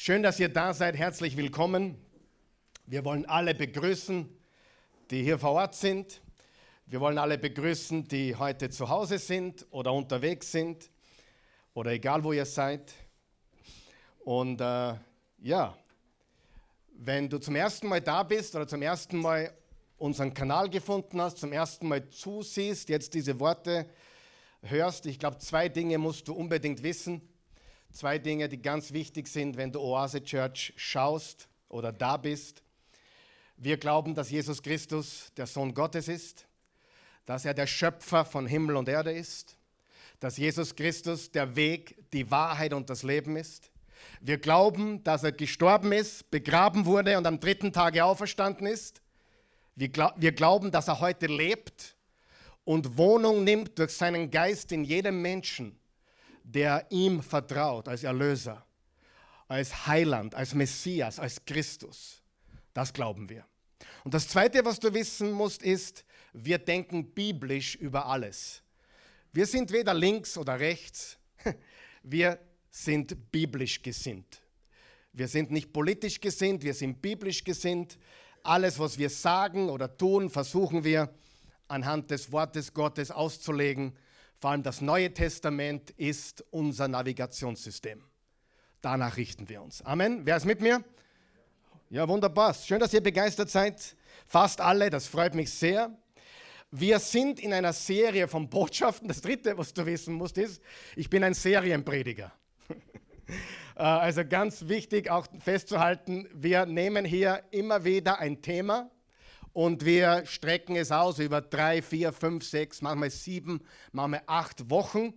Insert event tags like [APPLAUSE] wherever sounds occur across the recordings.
Schön, dass ihr da seid. Herzlich willkommen. Wir wollen alle begrüßen, die hier vor Ort sind. Wir wollen alle begrüßen, die heute zu Hause sind oder unterwegs sind oder egal wo ihr seid. Und äh, ja, wenn du zum ersten Mal da bist oder zum ersten Mal unseren Kanal gefunden hast, zum ersten Mal zusiehst, jetzt diese Worte hörst, ich glaube, zwei Dinge musst du unbedingt wissen. Zwei Dinge, die ganz wichtig sind, wenn du Oase Church schaust oder da bist. Wir glauben, dass Jesus Christus der Sohn Gottes ist, dass er der Schöpfer von Himmel und Erde ist, dass Jesus Christus der Weg, die Wahrheit und das Leben ist. Wir glauben, dass er gestorben ist, begraben wurde und am dritten Tage auferstanden ist. Wir, glaub, wir glauben, dass er heute lebt und Wohnung nimmt durch seinen Geist in jedem Menschen der ihm vertraut als Erlöser, als Heiland, als Messias, als Christus. Das glauben wir. Und das Zweite, was du wissen musst, ist, wir denken biblisch über alles. Wir sind weder links oder rechts, [LAUGHS] wir sind biblisch gesinnt. Wir sind nicht politisch gesinnt, wir sind biblisch gesinnt. Alles, was wir sagen oder tun, versuchen wir anhand des Wortes Gottes auszulegen vor allem das Neue Testament ist unser Navigationssystem. Danach richten wir uns. Amen. Wer ist mit mir? Ja, wunderbar. Schön, dass ihr begeistert seid. Fast alle, das freut mich sehr. Wir sind in einer Serie von Botschaften. Das dritte, was du wissen musst, ist, ich bin ein Serienprediger. [LAUGHS] Äh, also ganz wichtig auch festzuhalten, wir nehmen hier immer wieder ein Thema und wir strecken es aus über drei, vier, fünf, sechs, manchmal sieben, manchmal acht Wochen,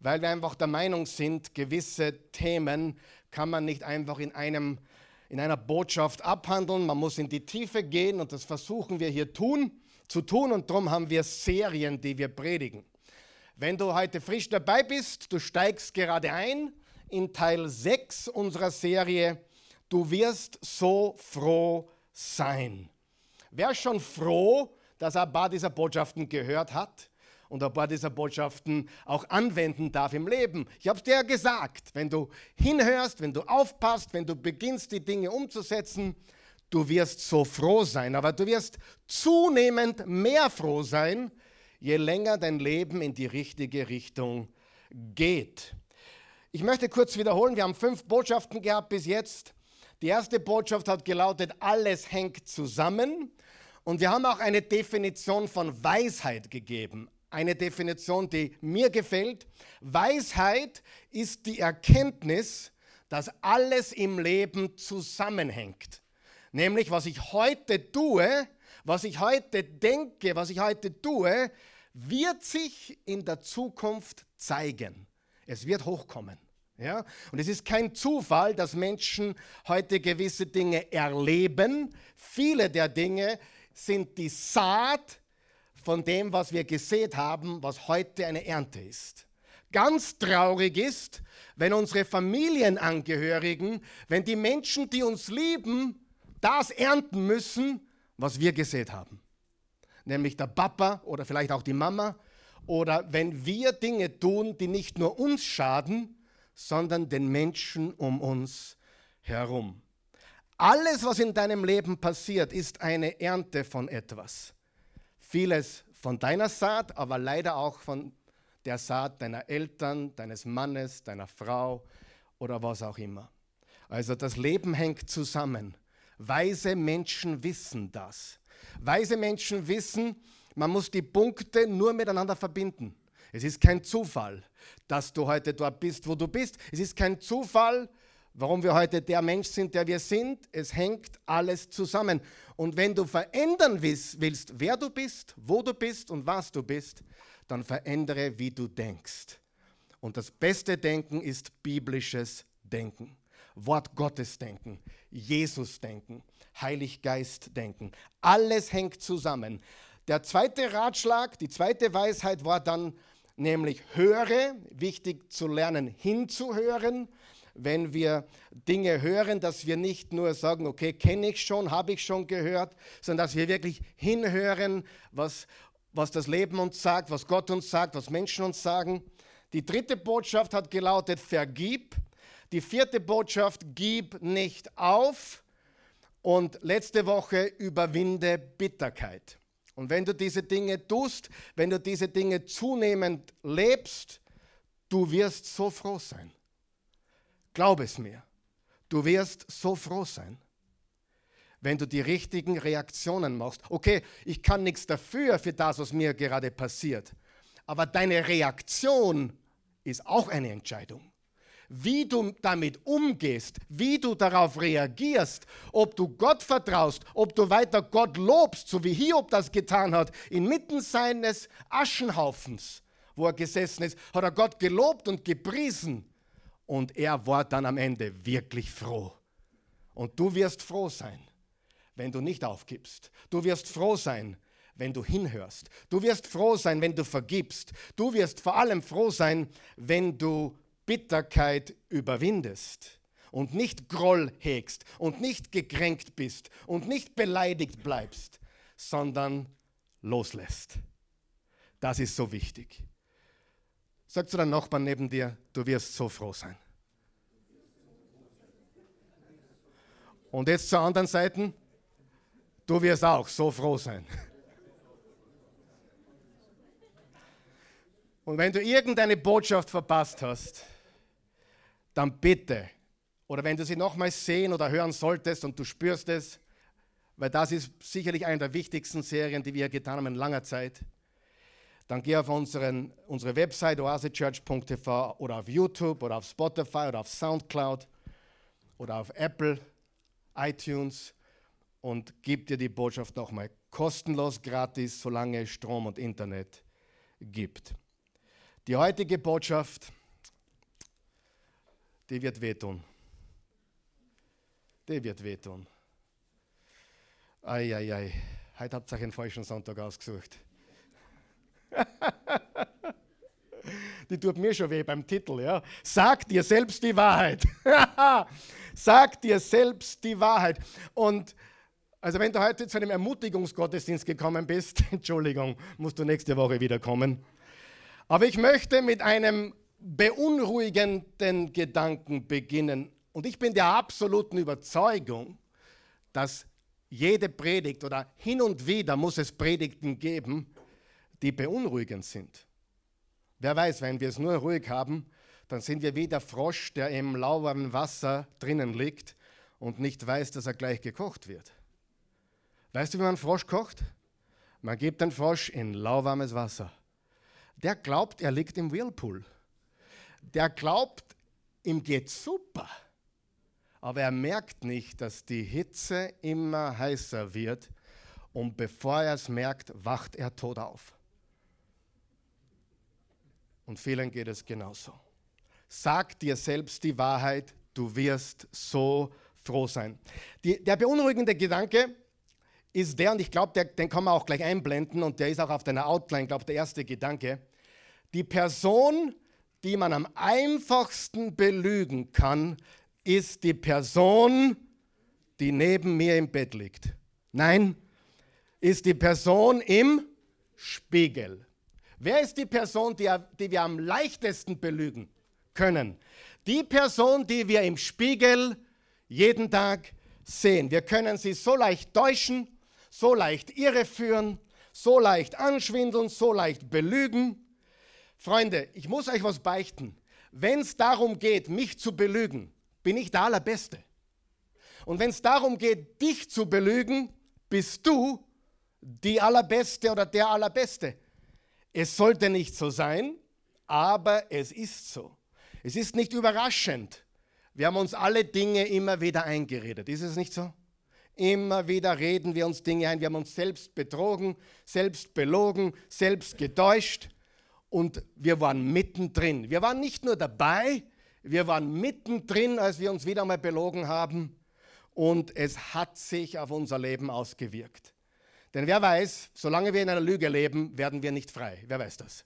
weil wir einfach der Meinung sind, gewisse Themen kann man nicht einfach in, einem, in einer Botschaft abhandeln. Man muss in die Tiefe gehen und das versuchen wir hier tun, zu tun und darum haben wir Serien, die wir predigen. Wenn du heute frisch dabei bist, du steigst gerade ein in Teil 6 unserer Serie, du wirst so froh sein. Wer ist schon froh, dass er ein paar dieser Botschaften gehört hat und ein paar dieser Botschaften auch anwenden darf im Leben? Ich habe es dir ja gesagt, wenn du hinhörst, wenn du aufpasst, wenn du beginnst, die Dinge umzusetzen, du wirst so froh sein, aber du wirst zunehmend mehr froh sein, je länger dein Leben in die richtige Richtung geht. Ich möchte kurz wiederholen, wir haben fünf Botschaften gehabt bis jetzt. Die erste Botschaft hat gelautet, alles hängt zusammen. Und wir haben auch eine Definition von Weisheit gegeben. Eine Definition, die mir gefällt. Weisheit ist die Erkenntnis, dass alles im Leben zusammenhängt. Nämlich, was ich heute tue, was ich heute denke, was ich heute tue, wird sich in der Zukunft zeigen. Es wird hochkommen. Ja? Und es ist kein Zufall, dass Menschen heute gewisse Dinge erleben. Viele der Dinge sind die Saat von dem, was wir gesät haben, was heute eine Ernte ist. Ganz traurig ist, wenn unsere Familienangehörigen, wenn die Menschen, die uns lieben, das ernten müssen, was wir gesät haben. Nämlich der Papa oder vielleicht auch die Mama. Oder wenn wir Dinge tun, die nicht nur uns schaden, sondern den Menschen um uns herum. Alles, was in deinem Leben passiert, ist eine Ernte von etwas. Vieles von deiner Saat, aber leider auch von der Saat deiner Eltern, deines Mannes, deiner Frau oder was auch immer. Also das Leben hängt zusammen. Weise Menschen wissen das. Weise Menschen wissen, man muss die Punkte nur miteinander verbinden. Es ist kein Zufall, dass du heute dort bist, wo du bist. Es ist kein Zufall, warum wir heute der Mensch sind, der wir sind. Es hängt alles zusammen. Und wenn du verändern willst, wer du bist, wo du bist und was du bist, dann verändere, wie du denkst. Und das beste Denken ist biblisches Denken. Wort Gottes denken, Jesus denken, Heiliggeist denken. Alles hängt zusammen. Der zweite Ratschlag, die zweite Weisheit war dann nämlich höre, wichtig zu lernen, hinzuhören wenn wir Dinge hören, dass wir nicht nur sagen, okay, kenne ich schon, habe ich schon gehört, sondern dass wir wirklich hinhören, was, was das Leben uns sagt, was Gott uns sagt, was Menschen uns sagen. Die dritte Botschaft hat gelautet, vergib. Die vierte Botschaft, gib nicht auf. Und letzte Woche, überwinde Bitterkeit. Und wenn du diese Dinge tust, wenn du diese Dinge zunehmend lebst, du wirst so froh sein. Glaub es mir, du wirst so froh sein, wenn du die richtigen Reaktionen machst. Okay, ich kann nichts dafür, für das, was mir gerade passiert, aber deine Reaktion ist auch eine Entscheidung wie du damit umgehst, wie du darauf reagierst, ob du Gott vertraust, ob du weiter Gott lobst, so wie Hiob das getan hat, inmitten seines Aschenhaufens, wo er gesessen ist, hat er Gott gelobt und gepriesen und er war dann am Ende wirklich froh. Und du wirst froh sein, wenn du nicht aufgibst. Du wirst froh sein, wenn du hinhörst. Du wirst froh sein, wenn du vergibst. Du wirst vor allem froh sein, wenn du Bitterkeit überwindest und nicht Groll hegst und nicht gekränkt bist und nicht beleidigt bleibst, sondern loslässt. Das ist so wichtig. Sag zu deinem Nachbarn neben dir, du wirst so froh sein. Und jetzt zur anderen Seite, du wirst auch so froh sein. Und wenn du irgendeine Botschaft verpasst hast, dann bitte, oder wenn du sie nochmals sehen oder hören solltest und du spürst es, weil das ist sicherlich eine der wichtigsten Serien, die wir getan haben in langer Zeit, dann geh auf unseren, unsere Website oasechurch.tv oder auf YouTube oder auf Spotify oder auf Soundcloud oder auf Apple, iTunes und gib dir die Botschaft nochmal kostenlos, gratis, solange es Strom und Internet gibt. Die heutige Botschaft die wird wehtun. Die wird wehtun. Eieiei, ei, ei. heute habt ihr euch einen falschen Sonntag ausgesucht. [LAUGHS] die tut mir schon weh beim Titel. Ja? Sag dir selbst die Wahrheit. [LAUGHS] Sag dir selbst die Wahrheit. Und also wenn du heute zu einem Ermutigungsgottesdienst gekommen bist, [LAUGHS] Entschuldigung, musst du nächste Woche wieder kommen. Aber ich möchte mit einem beunruhigenden Gedanken beginnen. Und ich bin der absoluten Überzeugung, dass jede Predigt oder hin und wieder muss es Predigten geben, die beunruhigend sind. Wer weiß, wenn wir es nur ruhig haben, dann sind wir wie der Frosch, der im lauwarmen Wasser drinnen liegt und nicht weiß, dass er gleich gekocht wird. Weißt du, wie man Frosch kocht? Man gibt den Frosch in lauwarmes Wasser. Der glaubt, er liegt im Whirlpool der glaubt, ihm geht super. Aber er merkt nicht, dass die Hitze immer heißer wird und bevor er es merkt, wacht er tot auf. Und vielen geht es genauso. Sag dir selbst die Wahrheit, du wirst so froh sein. Die, der beunruhigende Gedanke ist der, und ich glaube, den kann man auch gleich einblenden, und der ist auch auf deiner Outline, glaube ich, der erste Gedanke. Die Person, die man am einfachsten belügen kann, ist die Person, die neben mir im Bett liegt. Nein, ist die Person im Spiegel. Wer ist die Person, die, die wir am leichtesten belügen können? Die Person, die wir im Spiegel jeden Tag sehen. Wir können sie so leicht täuschen, so leicht irreführen, so leicht anschwindeln, so leicht belügen. Freunde, ich muss euch was beichten. Wenn es darum geht, mich zu belügen, bin ich der Allerbeste. Und wenn es darum geht, dich zu belügen, bist du die Allerbeste oder der Allerbeste. Es sollte nicht so sein, aber es ist so. Es ist nicht überraschend. Wir haben uns alle Dinge immer wieder eingeredet. Ist es nicht so? Immer wieder reden wir uns Dinge ein. Wir haben uns selbst betrogen, selbst belogen, selbst getäuscht und wir waren mittendrin. Wir waren nicht nur dabei, wir waren mittendrin, als wir uns wieder mal belogen haben und es hat sich auf unser Leben ausgewirkt. Denn wer weiß, solange wir in einer Lüge leben, werden wir nicht frei. Wer weiß das?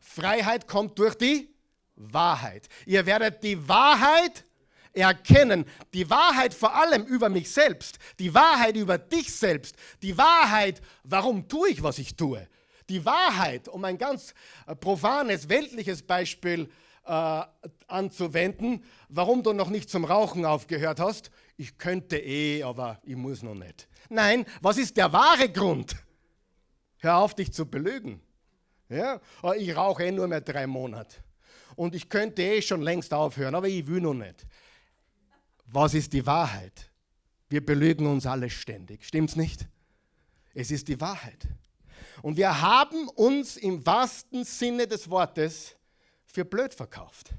Freiheit kommt durch die Wahrheit. Ihr werdet die Wahrheit erkennen. Die Wahrheit vor allem über mich selbst. Die Wahrheit über dich selbst. Die Wahrheit, warum tue ich, was ich tue die Wahrheit, um ein ganz äh, profanes, weltliches Beispiel äh, anzuwenden, warum du noch nicht zum Rauchen aufgehört hast. Ich könnte eh, aber ich muss noch nicht. Nein, was ist der wahre Grund? Hör auf, dich zu belügen. Ja? Oh, ich rauche eh nur mehr drei Monate. Und ich könnte eh schon längst aufhören, aber ich will noch nicht. Was ist die Wahrheit? Wir belügen uns alle ständig. Stimmt's nicht? Es ist die Wahrheit. Und wir haben uns im wahrsten Sinne des Wortes für blöd verkauft.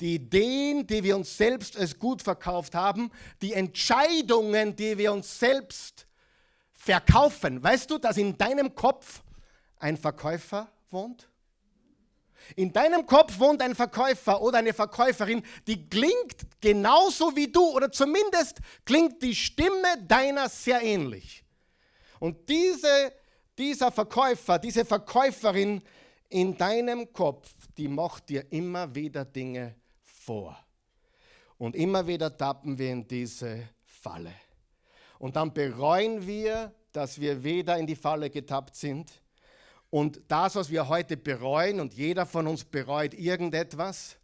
Die Ideen, die wir uns selbst als gut verkauft haben, die Entscheidungen, die wir uns selbst verkaufen. Weißt du, dass in deinem Kopf ein Verkäufer wohnt? In deinem Kopf wohnt ein Verkäufer oder eine Verkäuferin, die klingt genauso wie du oder zumindest klingt die Stimme deiner sehr ähnlich. Und diese, dieser Verkäufer, diese Verkäuferin in deinem Kopf, die macht dir immer wieder Dinge vor. Und immer wieder tappen wir in diese Falle. Und dann bereuen wir, dass wir wieder in die Falle getappt sind. Und das, was wir heute bereuen, und jeder von uns bereut irgendetwas,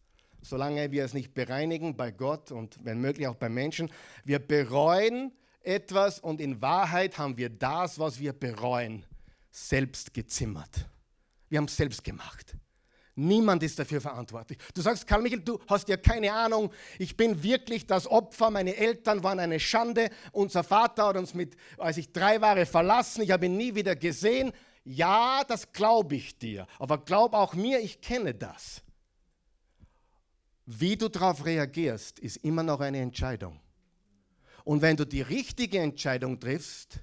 solange wir es nicht bereinigen bei Gott und wenn möglich auch bei Menschen, wir bereuen etwas und in Wahrheit haben wir das, was wir bereuen, selbst gezimmert. Wir haben es selbst gemacht. Niemand ist dafür verantwortlich. Du sagst, Karl Michael, du hast ja keine Ahnung, ich bin wirklich das Opfer, meine Eltern waren eine Schande, unser Vater hat uns mit, als ich drei war, verlassen, ich habe ihn nie wieder gesehen. Ja, das glaube ich dir, aber glaub auch mir, ich kenne das. Wie du darauf reagierst, ist immer noch eine Entscheidung. Und wenn du die richtige Entscheidung triffst,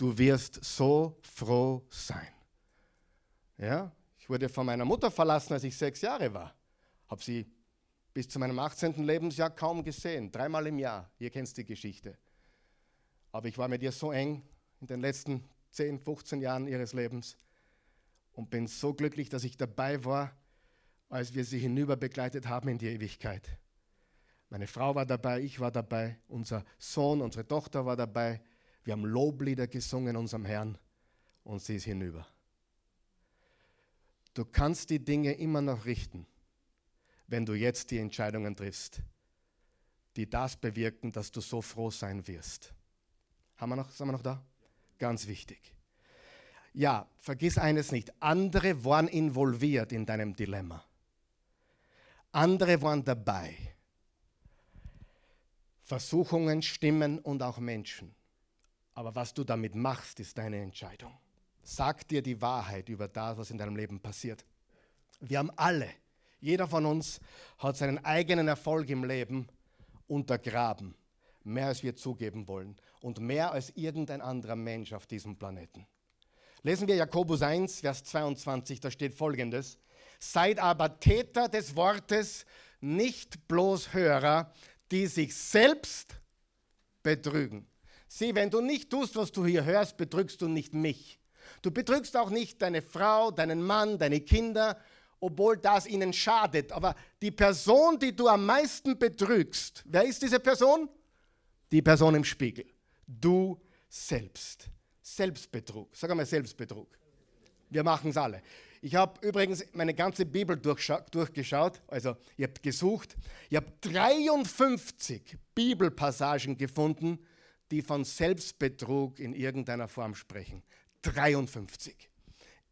du wirst so froh sein. Ja? Ich wurde von meiner Mutter verlassen, als ich sechs Jahre war. Habe sie bis zu meinem 18. Lebensjahr kaum gesehen, dreimal im Jahr. Ihr kennt die Geschichte. Aber ich war mit ihr so eng in den letzten 10, 15 Jahren ihres Lebens und bin so glücklich, dass ich dabei war, als wir sie hinüber begleitet haben in die Ewigkeit. Meine Frau war dabei, ich war dabei, unser Sohn, unsere Tochter war dabei. Wir haben Loblieder gesungen unserem Herrn und sie ist hinüber. Du kannst die Dinge immer noch richten, wenn du jetzt die Entscheidungen triffst, die das bewirken, dass du so froh sein wirst. Haben wir noch, sind wir noch da? Ganz wichtig. Ja, vergiss eines nicht. Andere waren involviert in deinem Dilemma. Andere waren dabei. Versuchungen, Stimmen und auch Menschen. Aber was du damit machst, ist deine Entscheidung. Sag dir die Wahrheit über das, was in deinem Leben passiert. Wir haben alle, jeder von uns hat seinen eigenen Erfolg im Leben untergraben. Mehr als wir zugeben wollen und mehr als irgendein anderer Mensch auf diesem Planeten. Lesen wir Jakobus 1, Vers 22, da steht folgendes. Seid aber Täter des Wortes, nicht bloß Hörer, die sich selbst betrügen. Sieh, wenn du nicht tust, was du hier hörst, betrügst du nicht mich. Du betrügst auch nicht deine Frau, deinen Mann, deine Kinder, obwohl das ihnen schadet. Aber die Person, die du am meisten betrügst, wer ist diese Person? Die Person im Spiegel. Du selbst. Selbstbetrug. Sag einmal Selbstbetrug. Wir machen es alle. Ich habe übrigens meine ganze Bibel durchgeschaut, also ihr habt gesucht. Ich habe 53 Bibelpassagen gefunden, die von Selbstbetrug in irgendeiner Form sprechen. 53.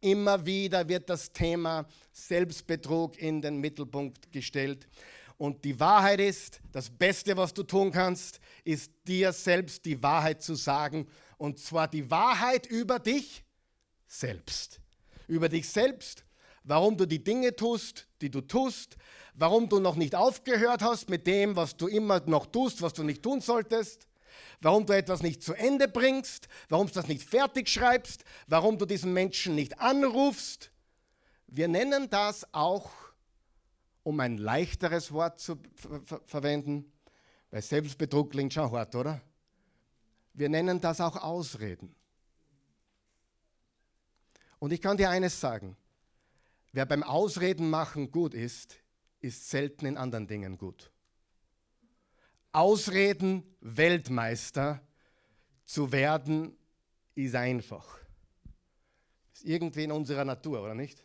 Immer wieder wird das Thema Selbstbetrug in den Mittelpunkt gestellt. Und die Wahrheit ist, das Beste, was du tun kannst, ist dir selbst die Wahrheit zu sagen. Und zwar die Wahrheit über dich selbst. Über dich selbst, warum du die Dinge tust, die du tust, warum du noch nicht aufgehört hast mit dem, was du immer noch tust, was du nicht tun solltest, warum du etwas nicht zu Ende bringst, warum du das nicht fertig schreibst, warum du diesen Menschen nicht anrufst. Wir nennen das auch, um ein leichteres Wort zu ver ver verwenden, weil Selbstbetrug klingt schon hart, oder? Wir nennen das auch Ausreden. Und ich kann dir eines sagen, wer beim Ausreden machen gut ist, ist selten in anderen Dingen gut. Ausreden Weltmeister zu werden, ist einfach. Ist irgendwie in unserer Natur, oder nicht?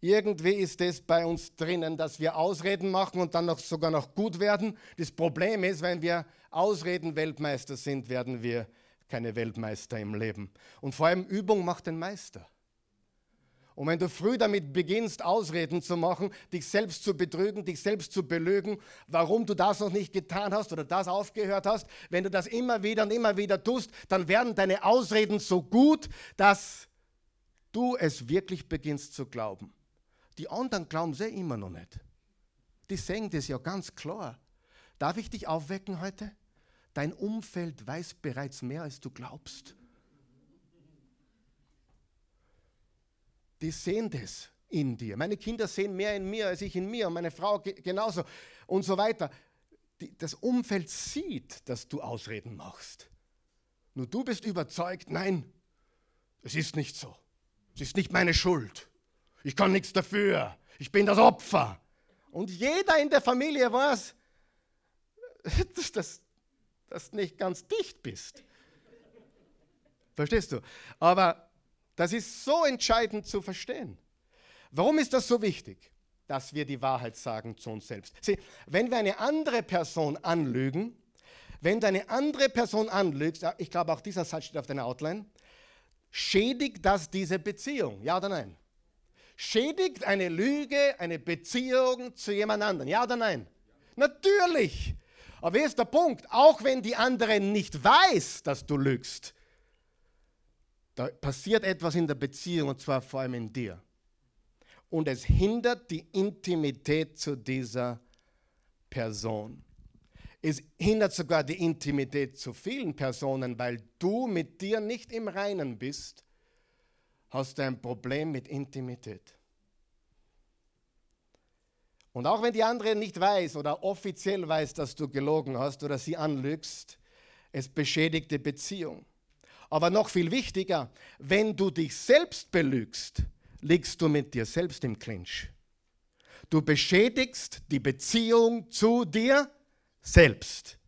Irgendwie ist es bei uns drinnen, dass wir Ausreden machen und dann noch sogar noch gut werden. Das Problem ist, wenn wir Ausreden Weltmeister sind, werden wir keine Weltmeister im Leben. Und vor allem Übung macht den Meister. Und wenn du früh damit beginnst, Ausreden zu machen, dich selbst zu betrügen, dich selbst zu belügen, warum du das noch nicht getan hast oder das aufgehört hast, wenn du das immer wieder und immer wieder tust, dann werden deine Ausreden so gut, dass du es wirklich beginnst zu glauben. Die anderen glauben es eh immer noch nicht. Die sehen das ja ganz klar. Darf ich dich aufwecken heute? Dein Umfeld weiß bereits mehr, als du glaubst. Die sehen das in dir. Meine Kinder sehen mehr in mir als ich in mir und meine Frau genauso und so weiter. Die, das Umfeld sieht, dass du Ausreden machst. Nur du bist überzeugt, nein, es ist nicht so. Es ist nicht meine Schuld. Ich kann nichts dafür. Ich bin das Opfer. Und jeder in der Familie weiß, [LAUGHS] dass, du nicht ganz dicht bist. Verstehst du? Aber das ist so entscheidend zu verstehen. Warum ist das so wichtig, dass wir die Wahrheit sagen zu uns selbst? Sieh, wenn wir eine andere Person anlügen, wenn du eine andere Person anlügst, ich glaube auch dieser Satz steht auf deiner Outline, schädigt das diese Beziehung? Ja oder nein? Schädigt eine Lüge eine Beziehung zu jemand anderem? Ja oder nein? Natürlich. Aber hier ist der Punkt, auch wenn die andere nicht weiß, dass du lügst, da passiert etwas in der Beziehung und zwar vor allem in dir. Und es hindert die Intimität zu dieser Person. Es hindert sogar die Intimität zu vielen Personen, weil du mit dir nicht im Reinen bist hast du ein Problem mit Intimität. Und auch wenn die andere nicht weiß oder offiziell weiß, dass du gelogen hast oder sie anlügst, es beschädigt die Beziehung. Aber noch viel wichtiger, wenn du dich selbst belügst, liegst du mit dir selbst im Clinch. Du beschädigst die Beziehung zu dir selbst.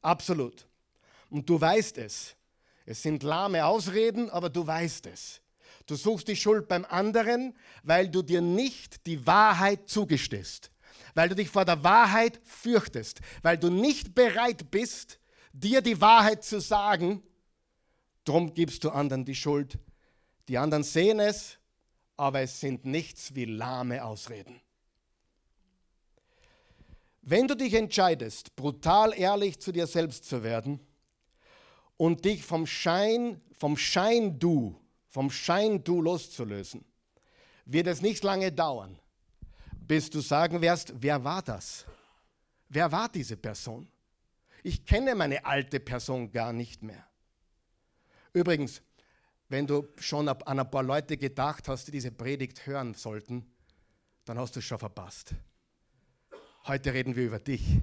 Absolut. Und du weißt es. Es sind lahme Ausreden, aber du weißt es. Du suchst die Schuld beim anderen, weil du dir nicht die Wahrheit zugestehst, weil du dich vor der Wahrheit fürchtest, weil du nicht bereit bist, dir die Wahrheit zu sagen. Darum gibst du anderen die Schuld. Die anderen sehen es, aber es sind nichts wie lahme Ausreden. Wenn du dich entscheidest, brutal ehrlich zu dir selbst zu werden und dich vom Schein, vom Schein-Du vom Schein-Du loszulösen, wird es nicht lange dauern, bis du sagen wirst, wer war das? Wer war diese Person? Ich kenne meine alte Person gar nicht mehr. Übrigens, wenn du schon an ein paar Leute gedacht hast, die diese Predigt hören sollten, dann hast du es schon verpasst. Heute reden wir über dich.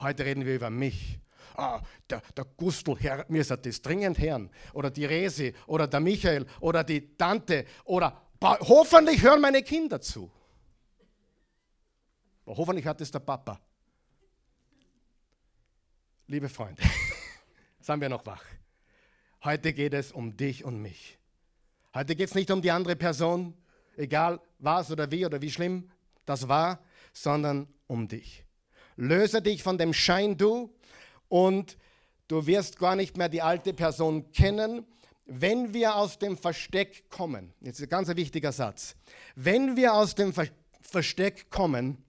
Heute reden wir über mich ah, der, der Gustl, Herr, mir ist das dringend hören. Oder die Resi, oder der Michael, oder die Tante, oder hoffentlich hören meine Kinder zu. Hoffentlich hat es der Papa. Liebe Freunde, [LAUGHS] seien wir noch wach. Heute geht es um dich und mich. Heute geht es nicht um die andere Person, egal was oder wie oder wie schlimm das war, sondern um dich. Löse dich von dem Schein-Du und du wirst gar nicht mehr die alte Person kennen, wenn wir aus dem Versteck kommen. Jetzt ist ein ganz wichtiger Satz. Wenn wir aus dem Ver Versteck kommen,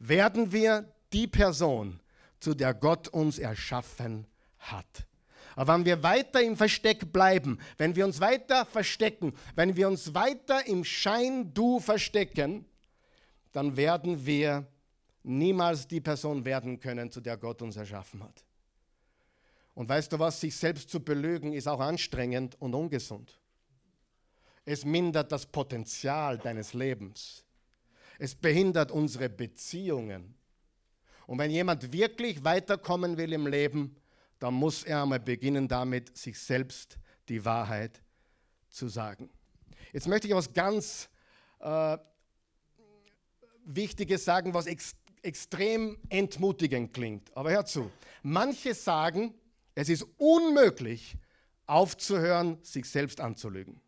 werden wir die Person, zu der Gott uns erschaffen hat. Aber wenn wir weiter im Versteck bleiben, wenn wir uns weiter verstecken, wenn wir uns weiter im Schein-Du verstecken, dann werden wir niemals die Person werden können, zu der Gott uns erschaffen hat. Und weißt du was, sich selbst zu belügen ist auch anstrengend und ungesund. Es mindert das Potenzial deines Lebens. Es behindert unsere Beziehungen. Und wenn jemand wirklich weiterkommen will im Leben, dann muss er einmal beginnen damit, sich selbst die Wahrheit zu sagen. Jetzt möchte ich etwas ganz äh, Wichtiges sagen, was ex extrem entmutigend klingt. Aber hör zu. Manche sagen, es ist unmöglich, aufzuhören, sich selbst anzulügen.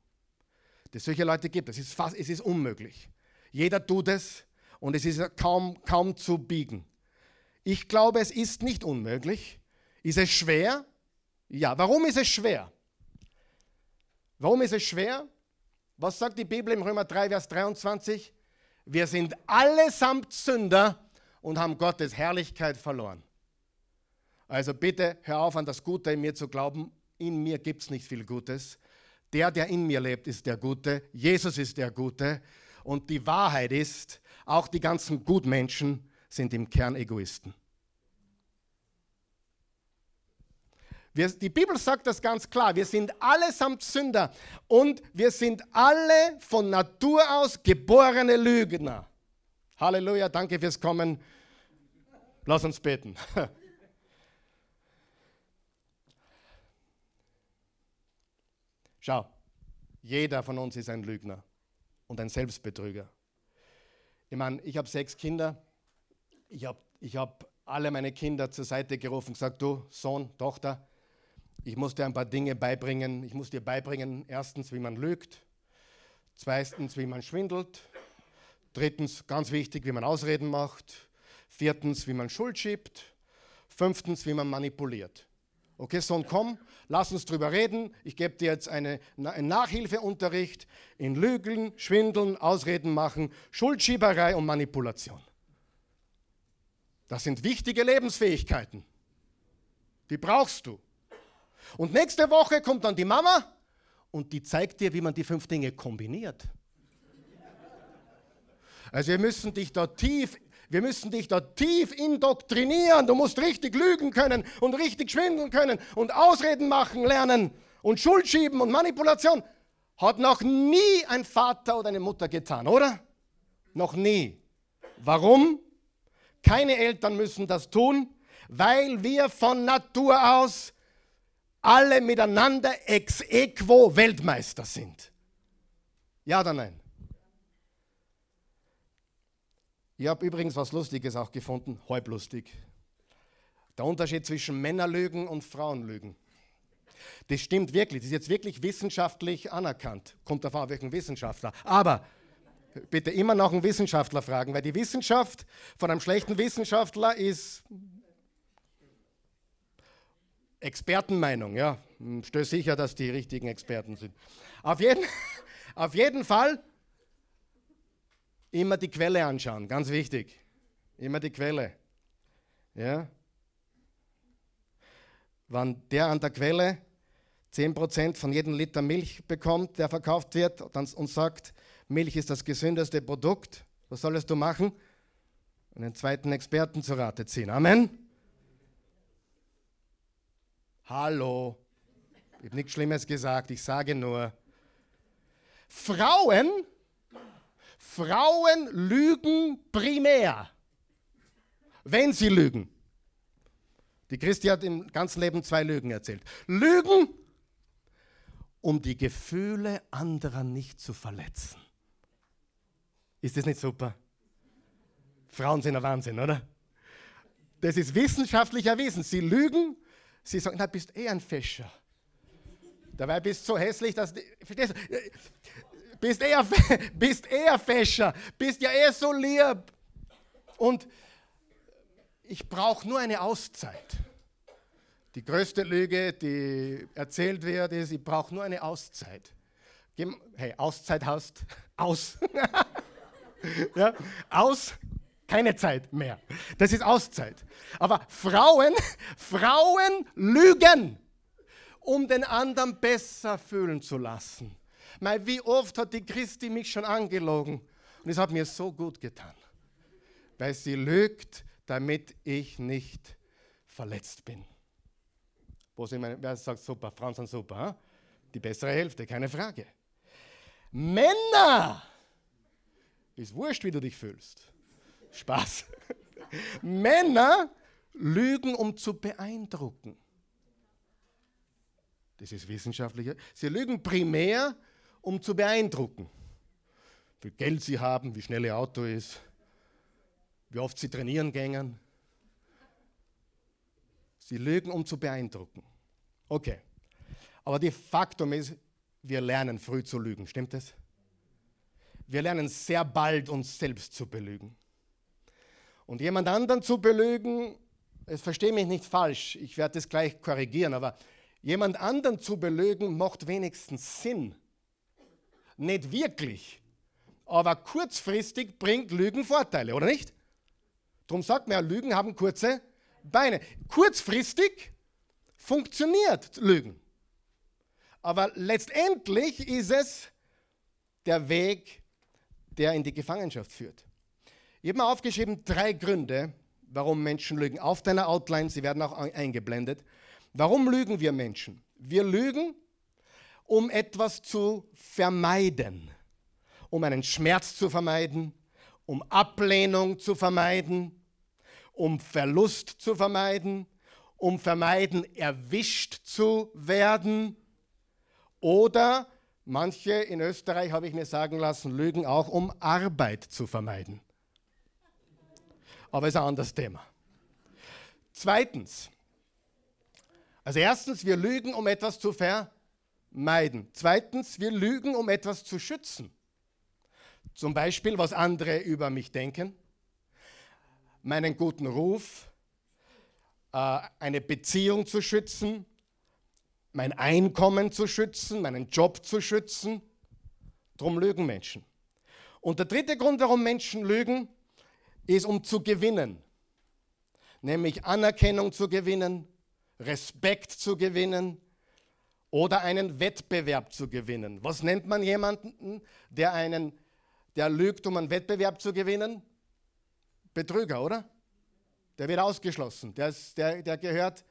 es solche Leute gibt. Es ist, fast, es ist unmöglich. Jeder tut es und es ist kaum, kaum zu biegen. Ich glaube, es ist nicht unmöglich. Ist es schwer? Ja. Warum ist es schwer? Warum ist es schwer? Was sagt die Bibel im Römer 3, Vers 23? Wir sind allesamt Sünder und haben Gottes Herrlichkeit verloren. Also bitte hör auf an das Gute in mir zu glauben. In mir gibt es nicht viel Gutes. Der, der in mir lebt, ist der Gute. Jesus ist der Gute. Und die Wahrheit ist, auch die ganzen Gutmenschen sind im Kern Egoisten. Wir, die Bibel sagt das ganz klar. Wir sind allesamt Sünder und wir sind alle von Natur aus geborene Lügner. Halleluja, danke fürs Kommen. Lass uns beten. [LAUGHS] Schau, jeder von uns ist ein Lügner und ein Selbstbetrüger. Ich meine, ich habe sechs Kinder. Ich habe ich hab alle meine Kinder zur Seite gerufen und gesagt, du Sohn, Tochter, ich muss dir ein paar Dinge beibringen. Ich muss dir beibringen, erstens, wie man lügt, zweitens, wie man schwindelt, drittens, ganz wichtig, wie man Ausreden macht, viertens, wie man Schuld schiebt, fünftens, wie man manipuliert. Okay, Sohn, komm, lass uns drüber reden. Ich gebe dir jetzt eine, einen Nachhilfeunterricht in Lügen, Schwindeln, Ausreden machen, Schuldschieberei und Manipulation. Das sind wichtige Lebensfähigkeiten. Die brauchst du. Und nächste Woche kommt dann die Mama und die zeigt dir, wie man die fünf Dinge kombiniert. Also wir müssen dich da tief, wir müssen dich da tief indoktrinieren. Du musst richtig lügen können und richtig schwindeln können und Ausreden machen lernen und Schuld schieben und Manipulation. Hat noch nie ein Vater oder eine Mutter getan, oder? Noch nie. Warum? Keine Eltern müssen das tun, weil wir von Natur aus alle miteinander ex equo Weltmeister sind. Ja oder nein? Ich habe übrigens was Lustiges auch gefunden, halblustig. Der Unterschied zwischen Männerlügen und Frauenlügen. Das stimmt wirklich, das ist jetzt wirklich wissenschaftlich anerkannt. Kommt davon welchen Wissenschaftler. Aber bitte immer noch einen Wissenschaftler fragen, weil die Wissenschaft von einem schlechten Wissenschaftler ist Expertenmeinung, ja. Hm, Stöß sicher, dass die richtigen Experten sind. Auf jeden, [LAUGHS] auf jeden Fall immer die Quelle anschauen, ganz wichtig. Immer die Quelle. Ja. Wenn der an der Quelle 10% von jedem Liter Milch bekommt, der verkauft wird, und sagt, Milch ist das gesündeste Produkt, was solltest du machen? Einen zweiten Experten zu Rate ziehen. Amen. Hallo. Ich habe nichts Schlimmes gesagt, ich sage nur, Frauen, Frauen lügen primär, wenn sie lügen. Die Christi hat im ganzen Leben zwei Lügen erzählt. Lügen, um die Gefühle anderer nicht zu verletzen. Ist das nicht super? Frauen sind ein Wahnsinn, oder? Das ist wissenschaftlich erwiesen. Sie lügen, Sie sagen, na, bist eh ein Fischer. Dabei bist du so hässlich, dass du, verstehst du, bist eher, [LAUGHS] bist eher Fischer, bist ja eher so lieb. Und ich brauche nur eine Auszeit. Die größte Lüge, die erzählt wird, ist, ich brauche nur eine Auszeit. Hey, Auszeit hast, aus. [LAUGHS] ja, aus, keine Zeit mehr. Das ist Auszeit. Aber Frauen, [LAUGHS] Frauen lügen, um den anderen besser fühlen zu lassen. Mal, wie oft hat die Christi mich schon angelogen und es hat mir so gut getan, weil sie lügt, damit ich nicht verletzt bin. Wo sind meine, wer sagt super, Frauen sind super, hm? die bessere Hälfte, keine Frage. Männer, ist wurscht, wie du dich fühlst. Spaß. Männer lügen, um zu beeindrucken. Das ist wissenschaftlicher. Sie lügen primär, um zu beeindrucken. Wie viel Geld sie haben, wie schnell ihr Auto ist, wie oft sie trainieren gängen. Sie lügen, um zu beeindrucken. Okay. Aber die Faktum ist, wir lernen früh zu lügen. Stimmt das? wir lernen sehr bald, uns selbst zu belügen. Und jemand anderen zu belügen, es verstehe mich nicht falsch, ich werde das gleich korrigieren, aber jemand anderen zu belügen macht wenigstens Sinn. Nicht wirklich, aber kurzfristig bringt Lügen Vorteile, oder nicht? Darum sagt man ja, Lügen haben kurze Beine. Kurzfristig funktioniert Lügen. Aber letztendlich ist es der Weg, der in die Gefangenschaft führt. Ich habe mal aufgeschrieben drei Gründe, warum Menschen lügen. Auf deiner Outline, sie werden auch eingeblendet. Warum lügen wir Menschen? Wir lügen, um etwas zu vermeiden, um einen Schmerz zu vermeiden, um Ablehnung zu vermeiden, um Verlust zu vermeiden, um vermeiden, erwischt zu werden oder manche in Österreich, habe ich mir sagen lassen, lügen auch, um Arbeit zu vermeiden. Aber ist ein anderes Thema. Zweitens, also erstens, wir lügen, um etwas zu vermeiden. Zweitens, wir lügen, um etwas zu schützen. Zum Beispiel, was andere über mich denken, meinen guten Ruf, äh, eine Beziehung zu schützen, mein Einkommen zu schützen, meinen Job zu schützen. Darum lügen Menschen. Und der dritte Grund, warum Menschen lügen, ist, um zu gewinnen. Nämlich Anerkennung zu gewinnen, Respekt zu gewinnen oder einen Wettbewerb zu gewinnen. Was nennt man jemanden, der, einen, der lügt, um einen Wettbewerb zu gewinnen? Betrüger, oder? Der wird ausgeschlossen. Der, ist, der, der gehört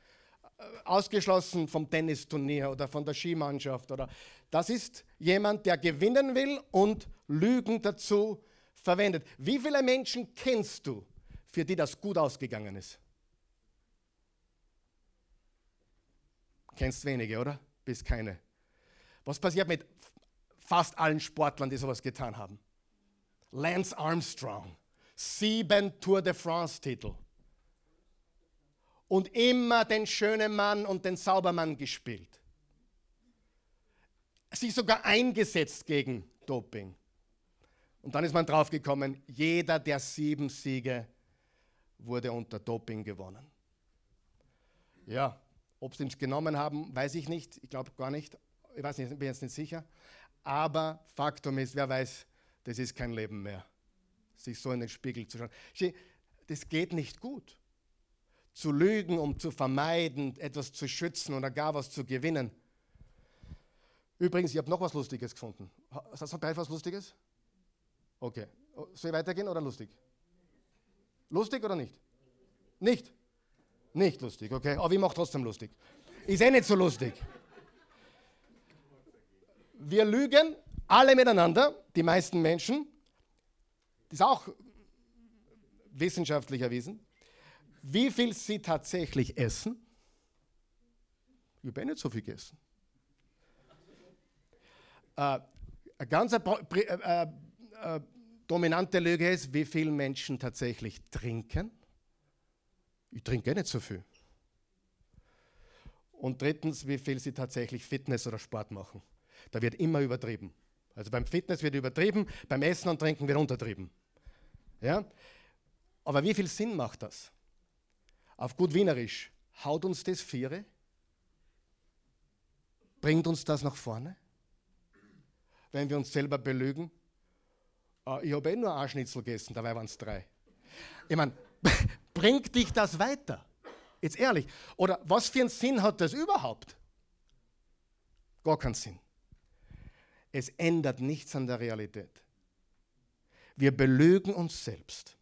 ausgeschlossen vom Tennisturnier oder von der Skimannschaft. Oder das ist jemand, der gewinnen will und Lügen dazu verwendet. Wie viele Menschen kennst du, für die das gut ausgegangen ist? Kennst wenige, oder? Bis keine. Was passiert mit fast allen Sportlern, die sowas getan haben? Lance Armstrong, sieben Tour de France-Titel und immer den schönen Mann und den Saubermann gespielt. Sich sogar eingesetzt gegen Doping. Und dann ist man draufgekommen, jeder der sieben Siege wurde unter Doping gewonnen. Ja, ob sie es genommen haben, weiß ich nicht. Ich glaube gar nicht. Ich weiß nicht, bin jetzt nicht sicher. Aber Faktum ist, wer weiß, das ist kein Leben mehr. Sich so in den Spiegel zu schauen. Das geht nicht gut zu lügen, um zu vermeiden, etwas zu schützen oder gar was zu gewinnen. Übrigens, ich habe noch was Lustiges gefunden. Hast du gleich was Lustiges? Okay. Soll ich weitergehen oder lustig? Lustig oder nicht? Nicht? Nicht lustig, okay. Aber ich mache trotzdem lustig. Ist eh nicht so lustig. Wir lügen alle miteinander, die meisten Menschen. Das ist auch wissenschaftlich erwiesen wie viel sie tatsächlich essen. Ich habe eh nicht so viel gegessen. Äh, eine ganz äh, äh, äh, dominante Lüge ist, wie viele Menschen tatsächlich trinken. Ich trinke eh nicht so viel. Und drittens, wie viel sie tatsächlich Fitness oder Sport machen. Da wird immer übertrieben. Also beim Fitness wird übertrieben, beim Essen und Trinken wird untertrieben. Ja? Aber wie viel Sinn macht das? Auf gut Wienerisch, haut uns das Viere? Bringt uns das nach vorne? Wenn wir uns selber belügen? Äh, ich habe eh nur ein Schnitzel gegessen, dabei waren es drei. Ich meine, [LAUGHS] bringt dich das weiter? Jetzt ehrlich. Oder was für einen Sinn hat das überhaupt? Gar keinen Sinn. Es ändert nichts an der Realität. Wir belügen uns selbst.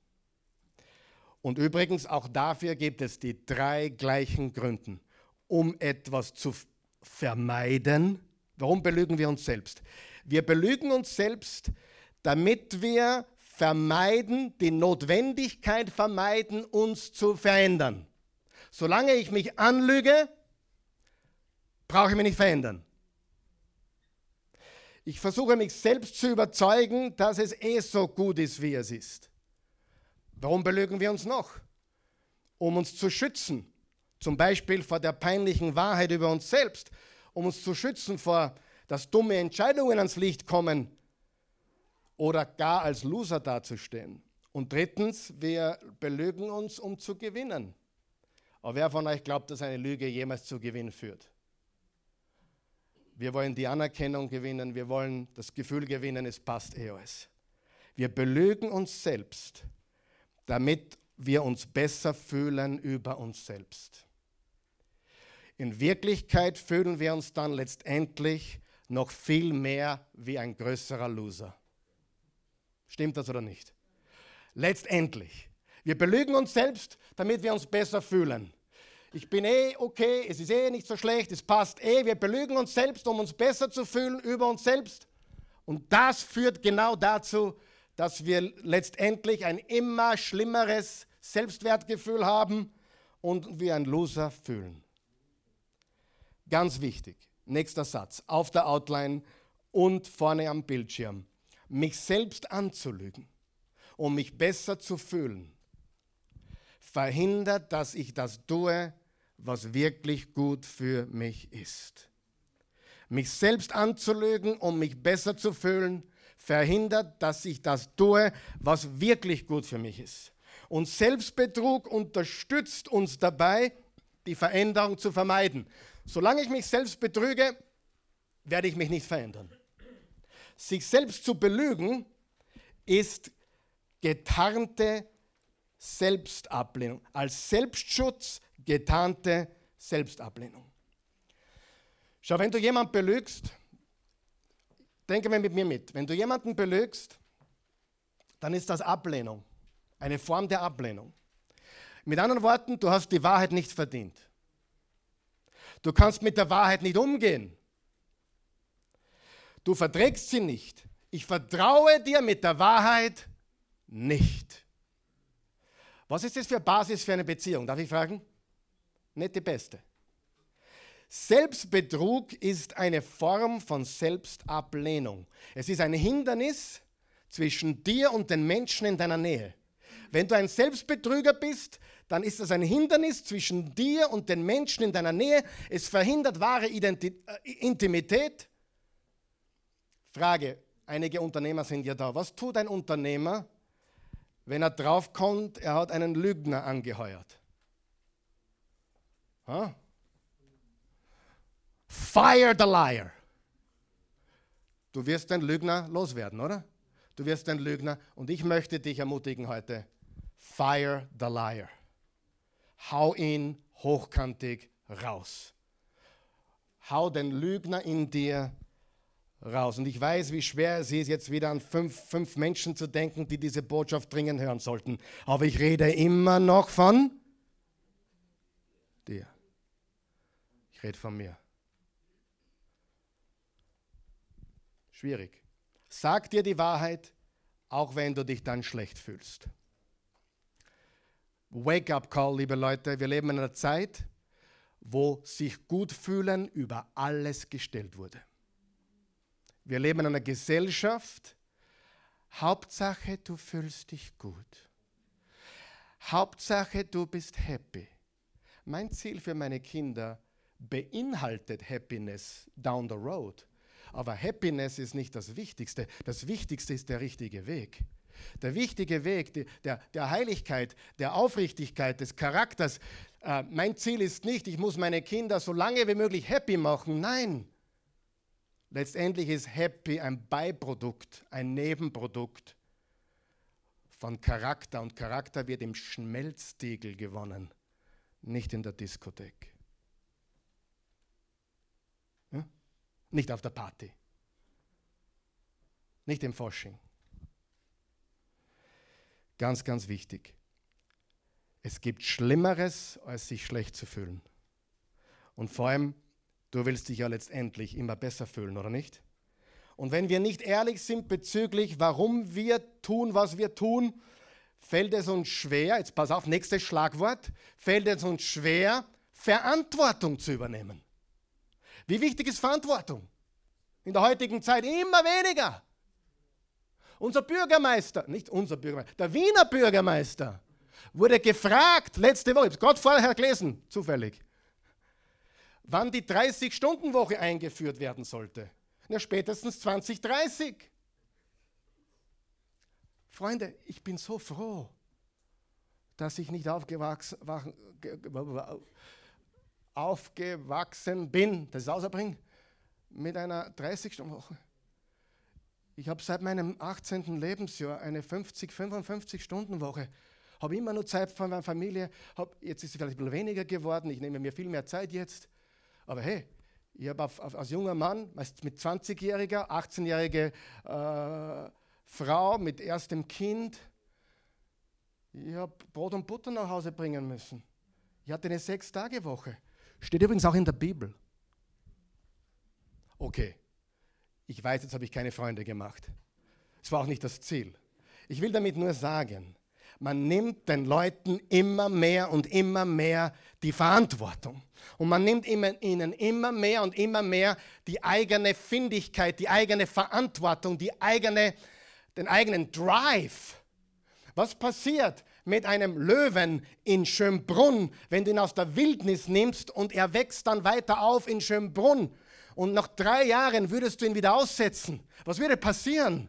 Und übrigens, auch dafür gibt es die drei gleichen Gründe. Um etwas zu vermeiden. Warum belügen wir uns selbst? Wir belügen uns selbst, damit wir vermeiden, die Notwendigkeit vermeiden, uns zu verändern. Solange ich mich anlüge, brauche ich mich nicht verändern. Ich versuche mich selbst zu überzeugen, dass es eh so gut ist, wie es ist. Warum belügen wir uns noch? Um uns zu schützen, zum Beispiel vor der peinlichen Wahrheit über uns selbst, um uns zu schützen vor, dass dumme Entscheidungen ans Licht kommen oder gar als Loser dazustehen. Und drittens, wir belügen uns, um zu gewinnen. Aber wer von euch glaubt, dass eine Lüge jemals zu Gewinn führt? Wir wollen die Anerkennung gewinnen, wir wollen das Gefühl gewinnen, es passt eh alles. Wir belügen uns selbst, damit wir uns besser fühlen über uns selbst. In Wirklichkeit fühlen wir uns dann letztendlich noch viel mehr wie ein größerer Loser. Stimmt das oder nicht? Letztendlich. Wir belügen uns selbst, damit wir uns besser fühlen. Ich bin eh okay, es ist eh nicht so schlecht, es passt eh. Wir belügen uns selbst, um uns besser zu fühlen über uns selbst. Und das führt genau dazu, dass wir letztendlich ein immer schlimmeres Selbstwertgefühl haben und wir ein Loser fühlen. Ganz wichtig, nächster Satz, auf der Outline und vorne am Bildschirm. Mich selbst anzulügen, um mich besser zu fühlen, verhindert, dass ich das tue, was wirklich gut für mich ist. Mich selbst anzulügen, um mich besser zu fühlen, verhindert, dass ich das tue, was wirklich gut für mich ist. Und Selbstbetrug unterstützt uns dabei, die Veränderung zu vermeiden. Solange ich mich selbst betrüge, werde ich mich nicht verändern. Sich selbst zu belügen ist getarnte Selbstablehnung. Als Selbstschutz getarnte Selbstablehnung. Schau, wenn du jemanden belügst, denke mal mit mir mit, wenn du jemanden belügst, dann ist das Ablehnung, eine Form der Ablehnung. Mit anderen Worten, du hast die Wahrheit nicht verdient. Du kannst mit der Wahrheit nicht umgehen. Du verträgst sie nicht. Ich vertraue dir mit der Wahrheit nicht. Was ist das für Basis für eine Beziehung? Darf ich fragen? Nicht die beste. Selbstbetrug ist eine Form von Selbstablehnung. Es ist ein Hindernis zwischen dir und den Menschen in deiner Nähe. Wenn du ein Selbstbetrüger bist, dann ist das ein Hindernis zwischen dir und den Menschen in deiner Nähe. Es verhindert wahre Identi äh, Intimität. Frage, einige Unternehmer sind ja da. Was tut ein Unternehmer, wenn er draufkommt, er hat einen Lügner angeheuert? Huh? Fire the liar. Du wirst den Lügner loswerden, oder? Du wirst den Lügner und ich möchte dich ermutigen heute. Fire the liar. Hau ihn hochkantig raus. Hau den Lügner in dir raus. Und ich weiß, wie schwer es ist, jetzt wieder an fünf, fünf Menschen zu denken, die diese Botschaft dringend hören sollten. Aber ich rede immer noch von dir. Ich rede von mir. Schwierig. Sag dir die Wahrheit, auch wenn du dich dann schlecht fühlst. Wake-up-Call, liebe Leute. Wir leben in einer Zeit, wo sich gut fühlen über alles gestellt wurde. Wir leben in einer Gesellschaft, Hauptsache, du fühlst dich gut. Hauptsache, du bist happy. Mein Ziel für meine Kinder beinhaltet Happiness down the road. Aber Happiness ist nicht das Wichtigste. Das Wichtigste ist der richtige Weg. Der wichtige Weg die, der, der Heiligkeit, der Aufrichtigkeit, des Charakters. Äh, mein Ziel ist nicht, ich muss meine Kinder so lange wie möglich happy machen. Nein. Letztendlich ist Happy ein Beiprodukt, ein Nebenprodukt von Charakter. Und Charakter wird im Schmelztiegel gewonnen, nicht in der Diskothek. Nicht auf der Party. Nicht im Forsching. Ganz, ganz wichtig. Es gibt Schlimmeres, als sich schlecht zu fühlen. Und vor allem, du willst dich ja letztendlich immer besser fühlen, oder nicht? Und wenn wir nicht ehrlich sind bezüglich, warum wir tun, was wir tun, fällt es uns schwer, jetzt pass auf, nächstes Schlagwort, fällt es uns schwer, Verantwortung zu übernehmen. Wie wichtig ist Verantwortung? In der heutigen Zeit immer weniger. Unser Bürgermeister, nicht unser Bürgermeister, der Wiener Bürgermeister wurde gefragt, letzte Woche, ich habe gerade vorher gelesen, zufällig, wann die 30-Stunden-Woche eingeführt werden sollte. Na, spätestens 2030. Freunde, ich bin so froh, dass ich nicht aufgewachsen, aufgewachsen bin, das ist auserbringen, mit einer 30-Stunden-Woche. Ich habe seit meinem 18. Lebensjahr eine 50, 55 Stunden Woche. Habe immer nur Zeit für meine Familie. Hab, jetzt ist es vielleicht ein bisschen weniger geworden. Ich nehme mir viel mehr Zeit jetzt. Aber hey, ich habe als junger Mann, meist mit 20-jähriger, 18-jährige äh, Frau mit erstem Kind, ich habe Brot und Butter nach Hause bringen müssen. Ich hatte eine Sechs-Tage-Woche. Steht übrigens auch in der Bibel. Okay, ich weiß, jetzt habe ich keine Freunde gemacht. Das war auch nicht das Ziel. Ich will damit nur sagen, man nimmt den Leuten immer mehr und immer mehr die Verantwortung. Und man nimmt ihnen immer mehr und immer mehr die eigene Findigkeit, die eigene Verantwortung, die eigene, den eigenen Drive. Was passiert mit einem Löwen in Schönbrunn, wenn du ihn aus der Wildnis nimmst und er wächst dann weiter auf in Schönbrunn? und nach drei Jahren würdest du ihn wieder aussetzen, was würde passieren?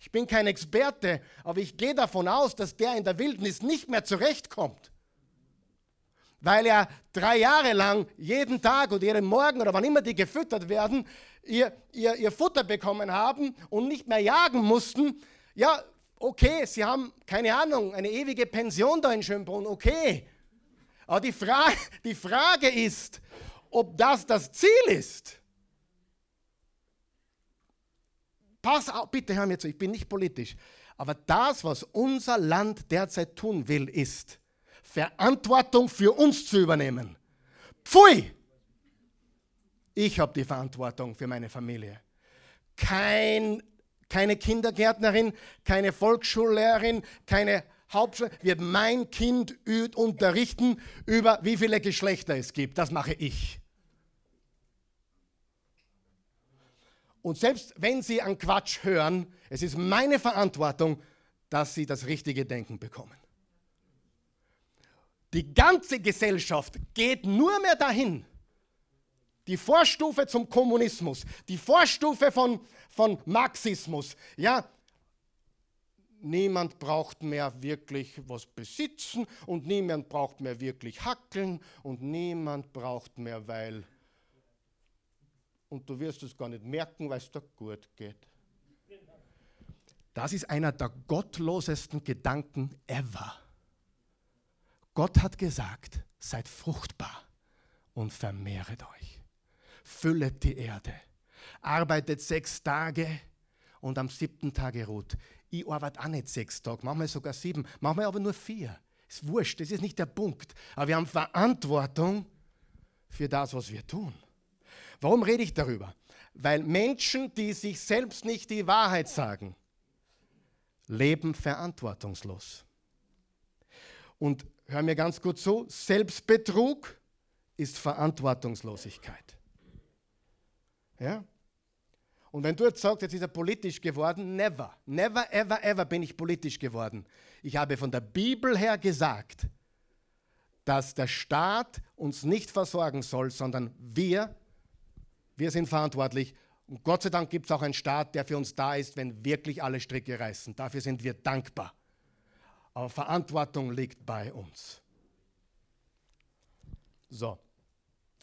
Ich bin kein Experte, aber ich gehe davon aus, dass der in der Wildnis nicht mehr zurechtkommt. Weil er drei Jahre lang jeden Tag oder jeden Morgen oder wann immer die gefüttert werden, ihr, ihr, ihr Futter bekommen haben und nicht mehr jagen mussten. Ja, okay, sie haben keine Ahnung, eine ewige Pension da in Schönbrunn, okay. Aber die, Fra [LAUGHS] die Frage ist, ob das das Ziel ist. Pass auf, bitte hör mir zu, ich bin nicht politisch. Aber das, was unser Land derzeit tun will, ist, Verantwortung für uns zu übernehmen. Pfui! Ich habe die Verantwortung für meine Familie. Kein, keine Kindergärtnerin, keine Volksschullehrerin, keine Hauptschule wird mein Kind unterrichten über wie viele Geschlechter es gibt. Das mache ich. Und selbst wenn Sie an Quatsch hören, es ist meine Verantwortung, dass Sie das richtige Denken bekommen. Die ganze Gesellschaft geht nur mehr dahin. Die Vorstufe zum Kommunismus, die Vorstufe von, von Marxismus, ja, niemand braucht mehr wirklich was besitzen und niemand braucht mehr wirklich hackeln und niemand braucht mehr, weil. Und du wirst es gar nicht merken, weil es dir gut geht. Das ist einer der gottlosesten Gedanken ever. Gott hat gesagt, seid fruchtbar und vermehret euch. Füllet die Erde. Arbeitet sechs Tage und am siebten Tage ruht ich arbeite auch nicht sechs Tage, manchmal sogar sieben, manchmal aber nur vier. Ist wurscht, das ist nicht der Punkt. Aber wir haben Verantwortung für das, was wir tun. Warum rede ich darüber? Weil Menschen, die sich selbst nicht die Wahrheit sagen, leben verantwortungslos. Und hör mir ganz gut zu, Selbstbetrug ist Verantwortungslosigkeit. Ja? Und wenn du jetzt sagst, jetzt ist er politisch geworden, never, never, ever, ever bin ich politisch geworden. Ich habe von der Bibel her gesagt, dass der Staat uns nicht versorgen soll, sondern wir, wir sind verantwortlich. Und Gott sei Dank gibt es auch einen Staat, der für uns da ist, wenn wirklich alle Stricke reißen. Dafür sind wir dankbar. Aber Verantwortung liegt bei uns. So.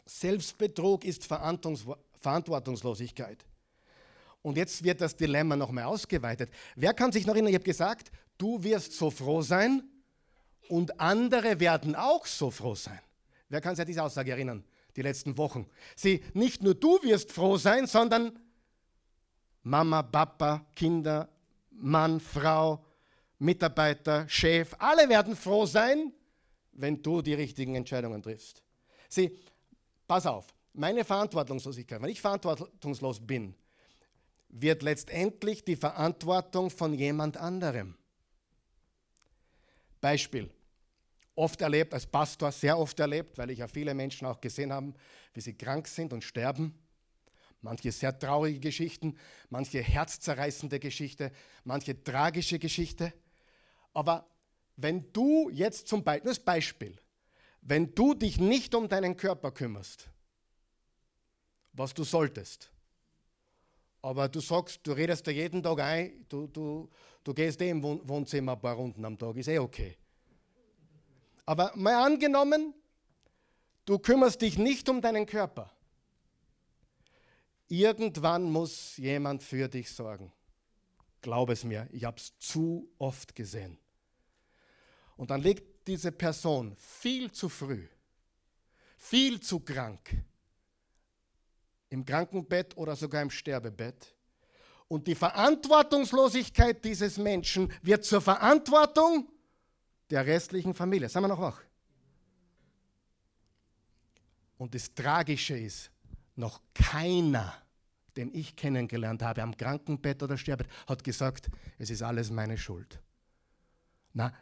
Selbstbetrug ist Verantwortungslosigkeit. Und jetzt wird das Dilemma noch mehr ausgeweitet. Wer kann sich noch erinnern, ich habe gesagt, du wirst so froh sein und andere werden auch so froh sein. Wer kann sich an diese Aussage erinnern, die letzten Wochen? Sie, nicht nur du wirst froh sein, sondern Mama, Papa, Kinder, Mann, Frau, Mitarbeiter, Chef, alle werden froh sein, wenn du die richtigen Entscheidungen triffst. Sieh, pass auf, meine Verantwortungslosigkeit, wenn ich verantwortungslos bin, wird letztendlich die Verantwortung von jemand anderem. Beispiel. Oft erlebt, als Pastor sehr oft erlebt, weil ich ja viele Menschen auch gesehen habe, wie sie krank sind und sterben. Manche sehr traurige Geschichten, manche herzzerreißende Geschichte, manche tragische Geschichte. Aber wenn du jetzt zum Beispiel, als Beispiel, wenn du dich nicht um deinen Körper kümmerst, was du solltest, Aber du sagst, du redest da jeden Tag ein, du, du, du gehst eh im Wohnzimmer ein paar Runden am Tag, ist eh okay. Aber mal angenommen, du kümmerst dich nicht um deinen Körper. Irgendwann muss jemand für dich sorgen. Glaub es mir, ich habe es zu oft gesehen. Und dann liegt diese Person viel zu früh, viel zu krank im Krankenbett oder sogar im Sterbebett. Und die Verantwortungslosigkeit dieses Menschen wird zur Verantwortung der restlichen Familie. Seien wir noch wach? Und das Tragische ist, noch keiner, den ich kennengelernt habe, am Krankenbett oder Sterbebett, hat gesagt, es ist alles meine Schuld. Na,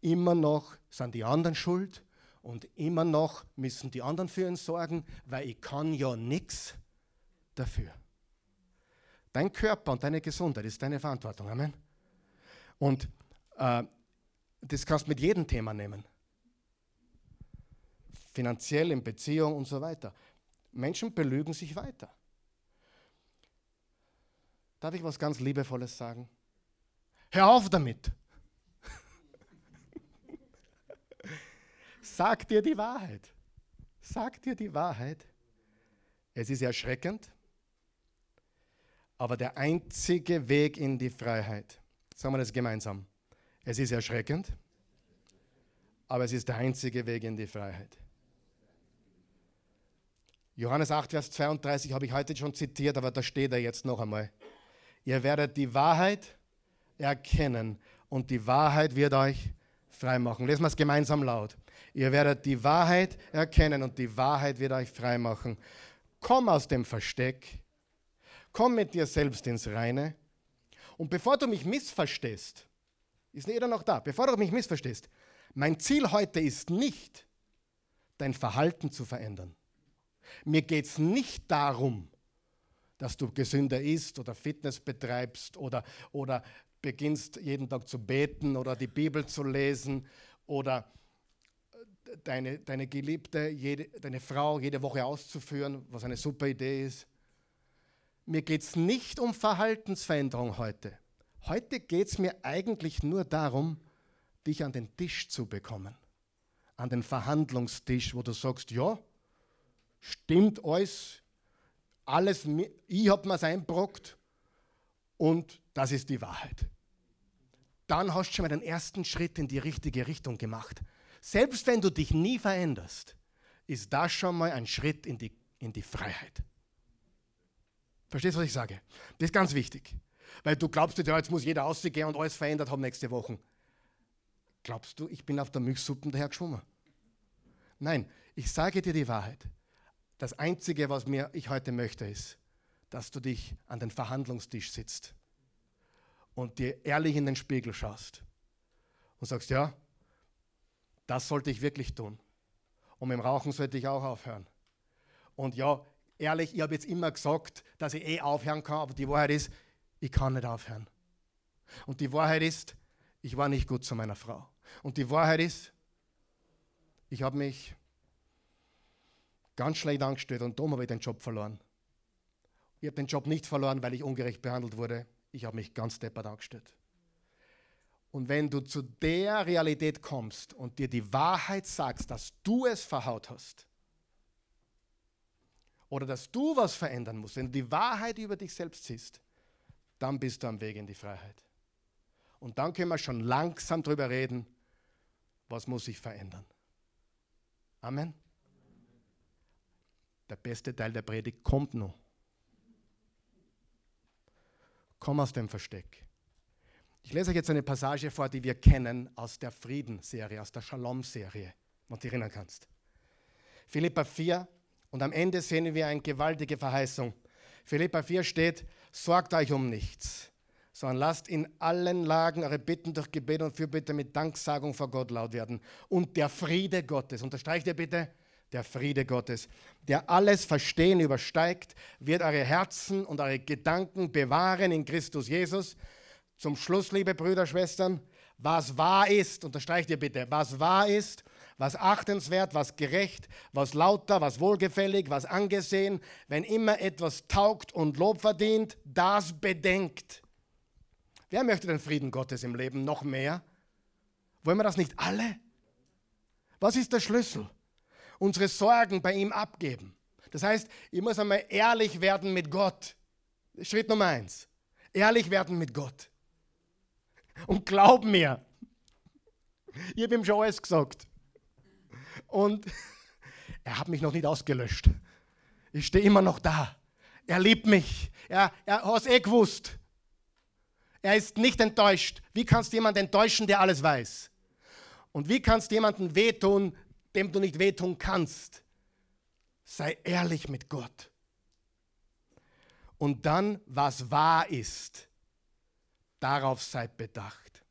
immer noch sind die anderen schuld und immer noch müssen die anderen für ihn sorgen, weil ich kann ja nichts dafür. Dein Körper und deine Gesundheit ist deine Verantwortung. Amen. Und äh, das kannst du mit jedem Thema nehmen. Finanziell, in Beziehung und so weiter. Menschen belügen sich weiter. Darf ich was ganz Liebevolles sagen? Hör auf damit. Sag dir die Wahrheit. Sag dir die Wahrheit. Es ist erschreckend, aber der einzige Weg in die Freiheit, sagen wir das gemeinsam, es ist erschreckend, aber es ist der einzige Weg in die Freiheit. Johannes 8, Vers 32 habe ich heute schon zitiert, aber da steht er jetzt noch einmal. Ihr werdet die Wahrheit erkennen und die Wahrheit wird euch frei machen. Lesen wir es gemeinsam laut. Ihr werdet die Wahrheit erkennen und die Wahrheit wird euch frei machen. Komm aus dem Versteck Komm mit dir selbst ins Reine. Und bevor du mich missverstehst, ist jeder noch da, bevor du mich missverstehst, mein Ziel heute ist nicht, dein Verhalten zu verändern. Mir geht es nicht darum, dass du gesünder isst oder Fitness betreibst oder, oder beginnst jeden Tag zu beten oder die Bibel zu lesen oder deine, deine Geliebte, jede, deine Frau jede Woche auszuführen, was eine super Idee ist. Mir geht es nicht um Verhaltensveränderung heute. Heute geht es mir eigentlich nur darum, dich an den Tisch zu bekommen. An den Verhandlungstisch, wo du sagst, ja, stimmt alles, alles, ich habe mir es einbrockt und das ist die Wahrheit. Dann hast du schon mal den ersten Schritt in die richtige Richtung gemacht. Selbst wenn du dich nie veränderst, ist das schon mal ein Schritt in die, in die Freiheit. Verstehst du, was ich sage? Das ist ganz wichtig. Weil du glaubst, ja, jetzt muss jeder ausgehen und alles verändert haben nächste Woche. Glaubst du, ich bin auf der Milchsuppe daher geschwommen? Nein, ich sage dir die Wahrheit. Das Einzige, was mir ich heute möchte, ist, dass du dich an den Verhandlungstisch sitzt und dir ehrlich in den Spiegel schaust und sagst, ja, das sollte ich wirklich tun. Und mit dem Rauchen sollte ich auch aufhören. Und ja, ehrlich, ich habe jetzt immer gesagt, dass ich eh aufhören kann, aber die Wahrheit ist, ich kann nicht aufhören. Und die Wahrheit ist, ich war nicht gut zu meiner Frau. Und die Wahrheit ist, ich habe mich ganz schlecht angestellt und darum habe ich den Job verloren. Ich habe den Job nicht verloren, weil ich ungerecht behandelt wurde. Ich habe mich ganz deppert angestellt. Und wenn du zu der Realität kommst und dir die Wahrheit sagst, dass du es verhaut hast, oder dass du was verändern musst, wenn du die Wahrheit über dich selbst siehst, dann bist du am Weg in die Freiheit. Und dann können wir schon langsam darüber reden, was muss sich verändern. Amen. Der beste Teil der Predigt kommt noch. Komm aus dem Versteck. Ich lese euch jetzt eine Passage vor, die wir kennen aus der Frieden-Serie, aus der Shalom-Serie, wenn du dich erinnern kannst. Philippa 4, und am Ende sehen wir eine gewaltige Verheißung. Philippa 4 steht, sorgt euch um nichts, sondern lasst in allen Lagen eure Bitten durch Gebet und Fürbitte mit Danksagung vor Gott laut werden. Und der Friede Gottes, unterstreicht ihr bitte, der Friede Gottes, der alles Verstehen übersteigt, wird eure Herzen und eure Gedanken bewahren in Christus Jesus. Zum Schluss, liebe Brüder, Schwestern, was wahr ist, unterstreicht ihr bitte, was wahr ist, was achtenswert, was gerecht, was lauter, was wohlgefällig, was angesehen, wenn immer etwas taugt und Lob verdient, das bedenkt. Wer möchte den Frieden Gottes im Leben noch mehr? Wollen wir das nicht alle? Was ist der Schlüssel? Unsere Sorgen bei ihm abgeben. Das heißt, ich muss einmal ehrlich werden mit Gott. Schritt Nummer eins. Ehrlich werden mit Gott. Und glaub mir, ich habe ihm schon alles gesagt. Und [LAUGHS] er hat mich noch nicht ausgelöscht. Ich stehe immer noch da. Er liebt mich. Er, er hat es eh gewusst. Er ist nicht enttäuscht. Wie kannst du jemanden enttäuschen, der alles weiß? Und wie kannst du jemanden wehtun, dem du nicht wehtun kannst? Sei ehrlich mit Gott. Und dann, was wahr ist, darauf seid bedacht.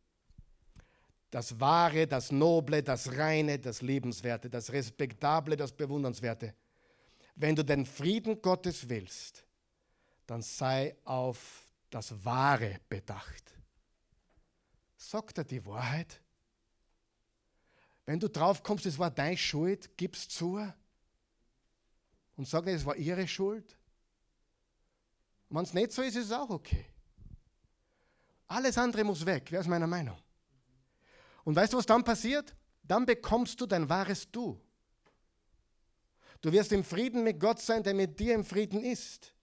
Das Wahre, das Noble, das Reine, das Liebenswerte, das Respektable, das Bewundernswerte. Wenn du den Frieden Gottes willst, dann sei auf das Wahre bedacht. Sagt er die Wahrheit? Wenn du drauf kommst, es war deine Schuld, gib's zu und sag nicht, es war ihre Schuld. Wenn es nicht so ist, ist es auch okay. Alles andere muss weg, wer ist meiner Meinung? Und weißt du, was dann passiert? Dann bekommst du dein wahres Du. Du wirst im Frieden mit Gott sein, der mit dir im Frieden ist.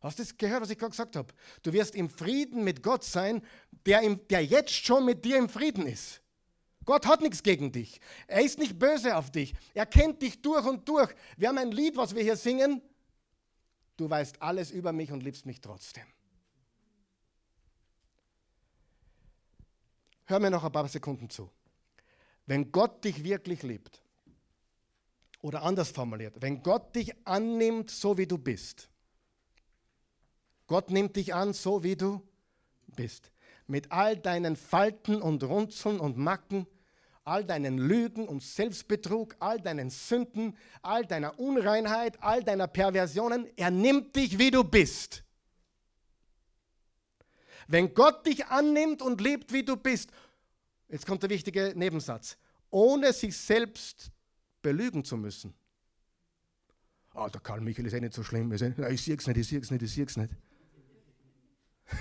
Hast du das gehört, was ich gerade gesagt habe? Du wirst im Frieden mit Gott sein, der, im, der jetzt schon mit dir im Frieden ist. Gott hat nichts gegen dich. Er ist nicht böse auf dich. Er kennt dich durch und durch. Wir haben ein Lied, was wir hier singen. Du weißt alles über mich und liebst mich trotzdem. Hör mir noch ein paar Sekunden zu. Wenn Gott dich wirklich liebt, oder anders formuliert, wenn Gott dich annimmt, so wie du bist, Gott nimmt dich an, so wie du bist, mit all deinen Falten und Runzeln und Macken, all deinen Lügen und Selbstbetrug, all deinen Sünden, all deiner Unreinheit, all deiner Perversionen, er nimmt dich, wie du bist. Wenn Gott dich annimmt und liebt, wie du bist, jetzt kommt der wichtige Nebensatz, ohne sich selbst belügen zu müssen. Ah, der Karl Michael ist eh nicht so schlimm. Ich sehe es nicht, ich sehe es nicht, ich sehe es nicht. [LAUGHS]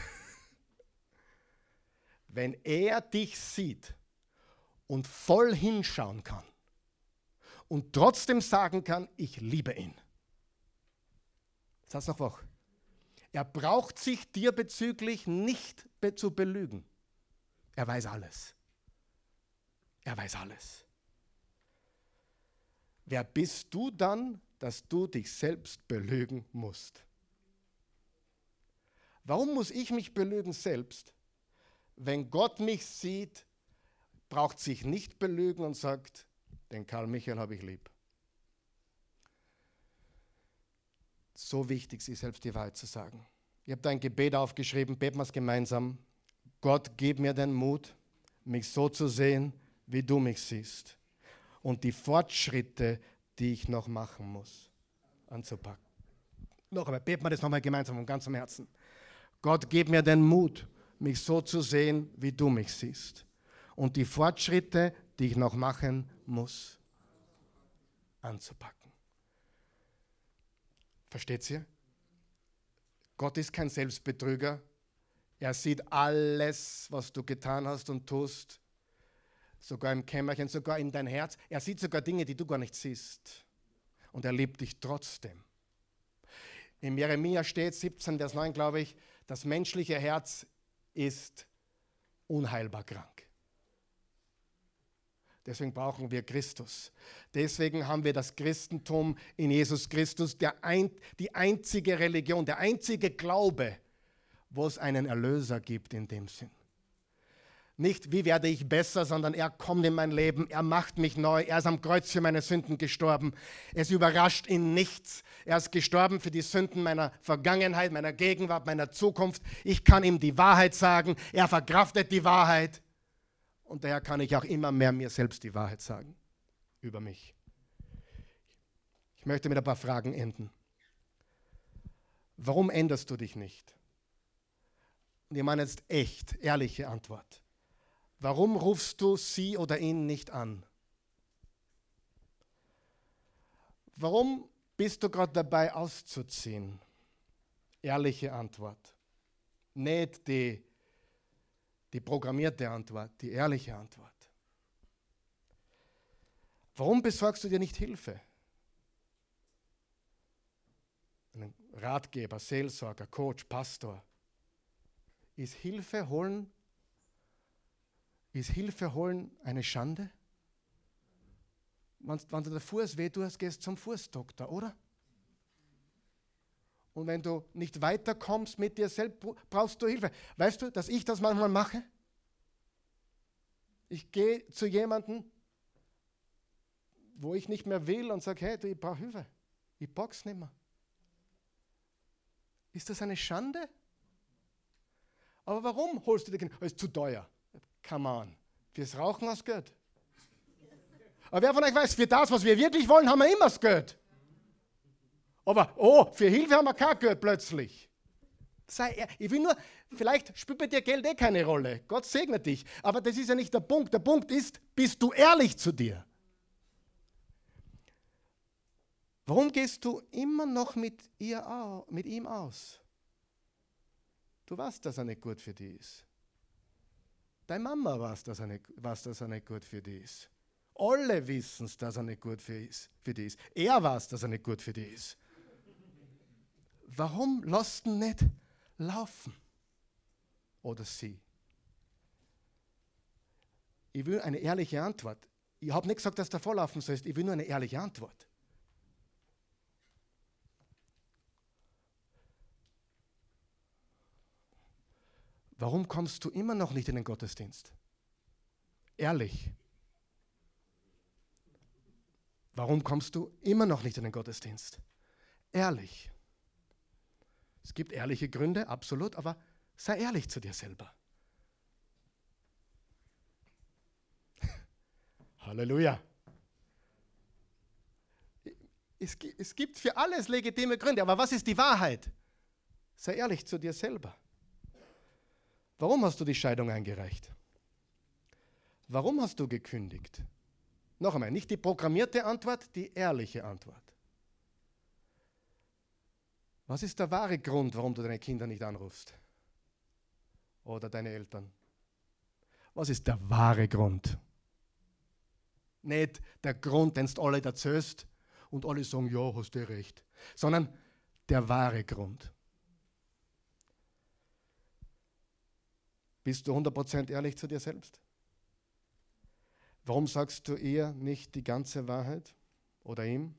Wenn er dich sieht und voll hinschauen kann und trotzdem sagen kann, ich liebe ihn. Satz noch wach. Er braucht sich dir bezüglich nicht zu belügen. Er weiß alles. Er weiß alles. Wer bist du dann, dass du dich selbst belügen musst? Warum muss ich mich belügen selbst? Wenn Gott mich sieht, braucht sich nicht belügen und sagt, den Karl Michael habe ich lieb. So wichtig, sich selbst die Wahrheit zu sagen. Ich habe da ein Gebet aufgeschrieben, beten wir es gemeinsam. Gott, gib mir den Mut, mich so zu sehen, wie du mich siehst. Und die Fortschritte, die ich noch machen muss, anzupacken. Noch einmal, beten wir das nochmal gemeinsam von ganzem Herzen. Gott, gib mir den Mut, mich so zu sehen, wie du mich siehst. Und die Fortschritte, die ich noch machen muss, anzupacken. Versteht ihr? Gott ist kein Selbstbetrüger. Er sieht alles, was du getan hast und tust, sogar im Kämmerchen, sogar in dein Herz. Er sieht sogar Dinge, die du gar nicht siehst. Und er liebt dich trotzdem. Im Jeremia steht 17, Vers 9, glaube ich, das menschliche Herz ist unheilbar krank. Deswegen brauchen wir Christus. Deswegen haben wir das Christentum in Jesus Christus, ein, die einzige Religion, der einzige Glaube, wo es einen Erlöser gibt in dem Sinn. Nicht, wie werde ich besser, sondern er kommt in mein Leben, er macht mich neu, er ist am Kreuz für meine Sünden gestorben. Es überrascht ihn nichts. Er ist gestorben für die Sünden meiner Vergangenheit, meiner Gegenwart, meiner Zukunft. Ich kann ihm die Wahrheit sagen, er verkraftet die Wahrheit. Und daher kann ich auch immer mehr mir selbst die Wahrheit sagen über mich. Ich möchte mit ein paar Fragen enden. Warum änderst du dich nicht? Und ich meine jetzt echt, ehrliche Antwort. Warum rufst du sie oder ihn nicht an? Warum bist du gerade dabei auszuziehen? Ehrliche Antwort. Nicht die, die programmierte Antwort, die ehrliche Antwort. Warum besorgst du dir nicht Hilfe? Ein Ratgeber, Seelsorger, Coach, Pastor. Ist Hilfe holen, ist Hilfe holen eine Schande? Wenn, wenn du der Fuß weh tust, gehst zum Fußdoktor, oder? Und wenn du nicht weiterkommst mit dir selbst, brauchst du Hilfe. Weißt du, dass ich das manchmal mache? Ich gehe zu jemandem, wo ich nicht mehr will und sage, hey, du, ich brauche Hilfe. Ich box nicht mehr. Ist das eine Schande? Aber warum holst du dir Kinder? Es ist zu teuer. Come on. Fürs Rauchen hast du Geld. Aber wer von euch weiß, für das, was wir wirklich wollen, haben wir immer das Geld. Aber, oh, für Hilfe haben wir kein Geld plötzlich. Sei, ich will nur, vielleicht spielt bei dir Geld eh keine Rolle. Gott segne dich. Aber das ist ja nicht der Punkt. Der Punkt ist, bist du ehrlich zu dir? Warum gehst du immer noch mit, ihr, mit ihm aus? Du weißt, dass er nicht gut für dich ist. Deine Mama weiß, dass er nicht, weiß, dass er nicht gut für dich ist. Alle wissen es, dass er nicht gut für dich ist. Er weiß, dass er nicht gut für dich ist. Warum lässt du nicht laufen? Oder sie? Ich will eine ehrliche Antwort. Ich habe nicht gesagt, dass du vorlaufen sollst. Ich will nur eine ehrliche Antwort. Warum kommst du immer noch nicht in den Gottesdienst? Ehrlich. Warum kommst du immer noch nicht in den Gottesdienst? Ehrlich. Es gibt ehrliche Gründe, absolut, aber sei ehrlich zu dir selber. [LAUGHS] Halleluja. Es, es gibt für alles legitime Gründe, aber was ist die Wahrheit? Sei ehrlich zu dir selber. Warum hast du die Scheidung eingereicht? Warum hast du gekündigt? Noch einmal, nicht die programmierte Antwort, die ehrliche Antwort. Was ist der wahre Grund, warum du deine Kinder nicht anrufst? Oder deine Eltern? Was ist der wahre Grund? Nicht der Grund, den du alle erzählst und alle sagen, ja, hast du recht, sondern der wahre Grund. Bist du 100% ehrlich zu dir selbst? Warum sagst du ihr nicht die ganze Wahrheit oder ihm?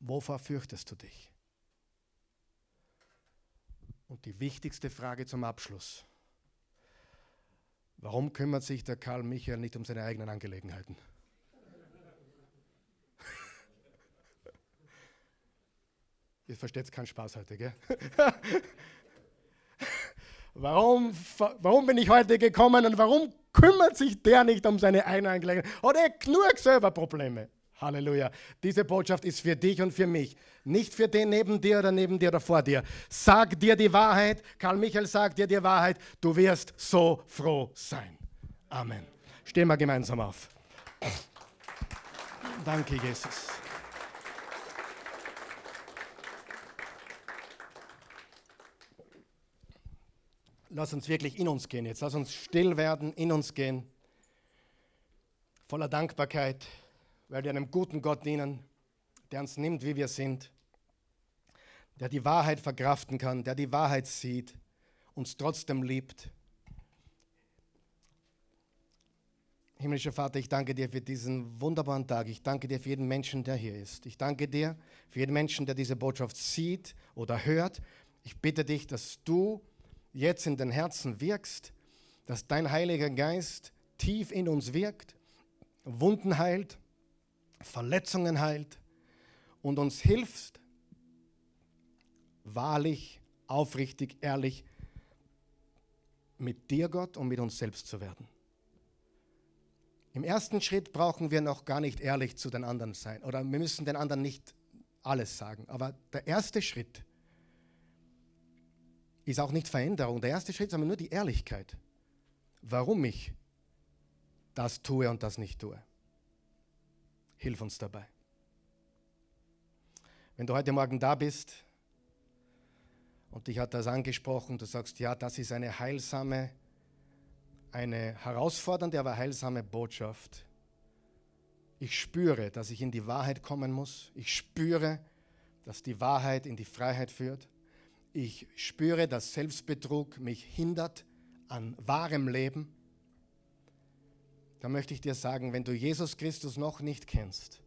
Wovor fürchtest du dich? Und die wichtigste Frage zum Abschluss. Warum kümmert sich der Karl Michael nicht um seine eigenen Angelegenheiten? [LAUGHS] Ihr versteht keinen Spaß heute, gell? [LAUGHS] Warum, warum bin ich heute gekommen und warum kümmert sich der nicht um seine eigenen Angelegenheiten? Hat er genug selber Probleme? Halleluja. Diese Botschaft ist für dich und für mich. Nicht für den neben dir oder neben dir oder vor dir. Sag dir die Wahrheit. Karl Michael sagt dir die Wahrheit. Du wirst so froh sein. Amen. Stehen wir gemeinsam auf. Danke, Jesus. lass uns wirklich in uns gehen jetzt. Lass uns still werden, in uns gehen. Voller Dankbarkeit, weil wir einem guten Gott dienen, der uns nimmt, wie wir sind, der die Wahrheit verkraften kann, der die Wahrheit sieht, uns trotzdem liebt. Himmlischer Vater, ich danke dir für diesen wunderbaren Tag. Ich danke dir für jeden Menschen, der hier ist. Ich danke dir für jeden Menschen, der diese Botschaft sieht oder hört. Ich bitte dich, dass du jetzt in den Herzen wirkst, dass dein Heiliger Geist tief in uns wirkt, Wunden heilt, Verletzungen heilt und uns hilft, wahrlich, aufrichtig, ehrlich mit dir, Gott, und mit uns selbst zu werden. Im ersten Schritt brauchen wir noch gar nicht ehrlich zu den anderen sein oder wir müssen den anderen nicht alles sagen. Aber der erste Schritt ist, auch nicht Veränderung. Der erste Schritt ist aber nur die Ehrlichkeit. Warum ich das tue und das nicht tue. Hilf uns dabei. Wenn du heute Morgen da bist und dich hat das angesprochen, du sagst, ja, das ist eine heilsame, eine herausfordernde, aber heilsame Botschaft. Ich spüre, dass ich in die Wahrheit kommen muss. Ich spüre, dass die Wahrheit in die Freiheit führt. Ich spüre, dass Selbstbetrug mich hindert an wahrem Leben. Da möchte ich dir sagen, wenn du Jesus Christus noch nicht kennst,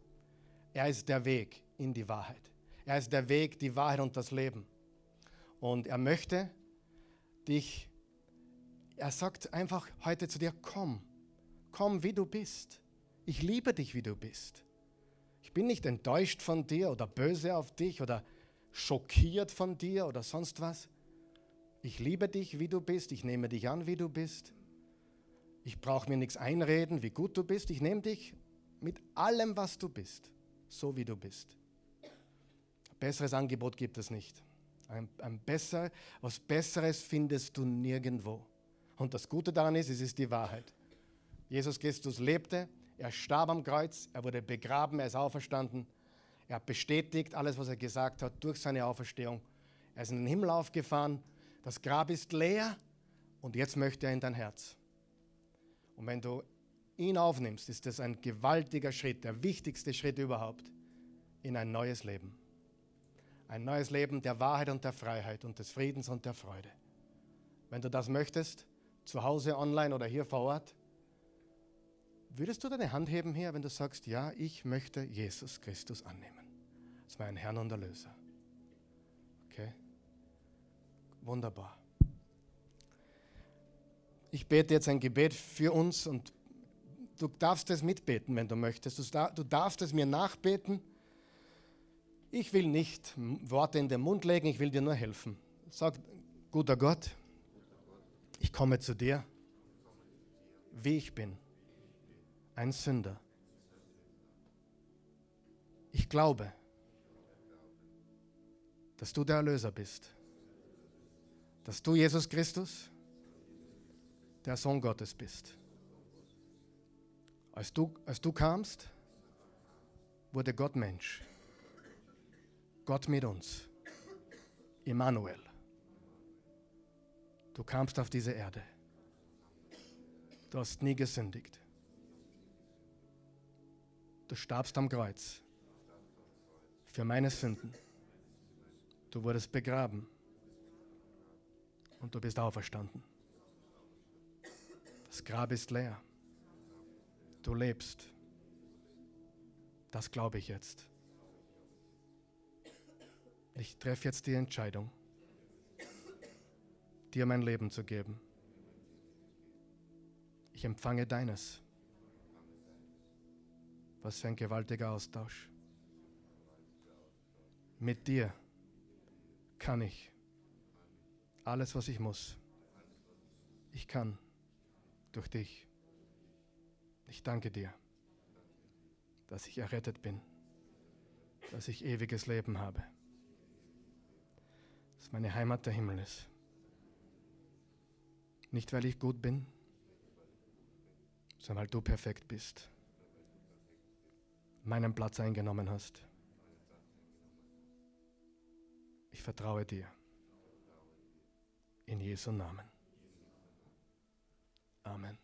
er ist der Weg in die Wahrheit. Er ist der Weg, die Wahrheit und das Leben. Und er möchte dich, er sagt einfach heute zu dir, komm, komm, wie du bist. Ich liebe dich, wie du bist. Ich bin nicht enttäuscht von dir oder böse auf dich oder schockiert von dir oder sonst was. Ich liebe dich, wie du bist. Ich nehme dich an, wie du bist. Ich brauche mir nichts einreden, wie gut du bist. Ich nehme dich mit allem, was du bist, so wie du bist. Besseres Angebot gibt es nicht. Ein, ein besser, was Besseres findest du nirgendwo. Und das Gute daran ist, es ist die Wahrheit. Jesus Christus lebte, er starb am Kreuz, er wurde begraben, er ist auferstanden. Er hat bestätigt alles, was er gesagt hat, durch seine Auferstehung. Er ist in den Himmel aufgefahren, das Grab ist leer und jetzt möchte er in dein Herz. Und wenn du ihn aufnimmst, ist das ein gewaltiger Schritt, der wichtigste Schritt überhaupt in ein neues Leben. Ein neues Leben der Wahrheit und der Freiheit und des Friedens und der Freude. Wenn du das möchtest, zu Hause, online oder hier vor Ort, würdest du deine Hand heben hier, wenn du sagst, ja, ich möchte Jesus Christus annehmen als meinen Herrn und Erlöser. Okay? Wunderbar. Ich bete jetzt ein Gebet für uns und du darfst es mitbeten, wenn du möchtest. Du darfst es mir nachbeten. Ich will nicht Worte in den Mund legen, ich will dir nur helfen. Sag, guter Gott, ich komme zu dir, wie ich bin, ein Sünder. Ich glaube, dass du der Erlöser bist. Dass du, Jesus Christus, der Sohn Gottes bist. Als du, als du kamst, wurde Gott Mensch. Gott mit uns. Immanuel. Du kamst auf diese Erde. Du hast nie gesündigt. Du starbst am Kreuz für meine Sünden. Du wurdest begraben und du bist auferstanden. Das Grab ist leer. Du lebst. Das glaube ich jetzt. Ich treffe jetzt die Entscheidung, dir mein Leben zu geben. Ich empfange deines. Was für ein gewaltiger Austausch. Mit dir kann ich alles, was ich muss. Ich kann durch dich. Ich danke dir, dass ich errettet bin, dass ich ewiges Leben habe, dass meine Heimat der Himmel ist. Nicht, weil ich gut bin, sondern weil du perfekt bist, meinen Platz eingenommen hast. Ich vertraue dir. In Jesu Namen. Amen.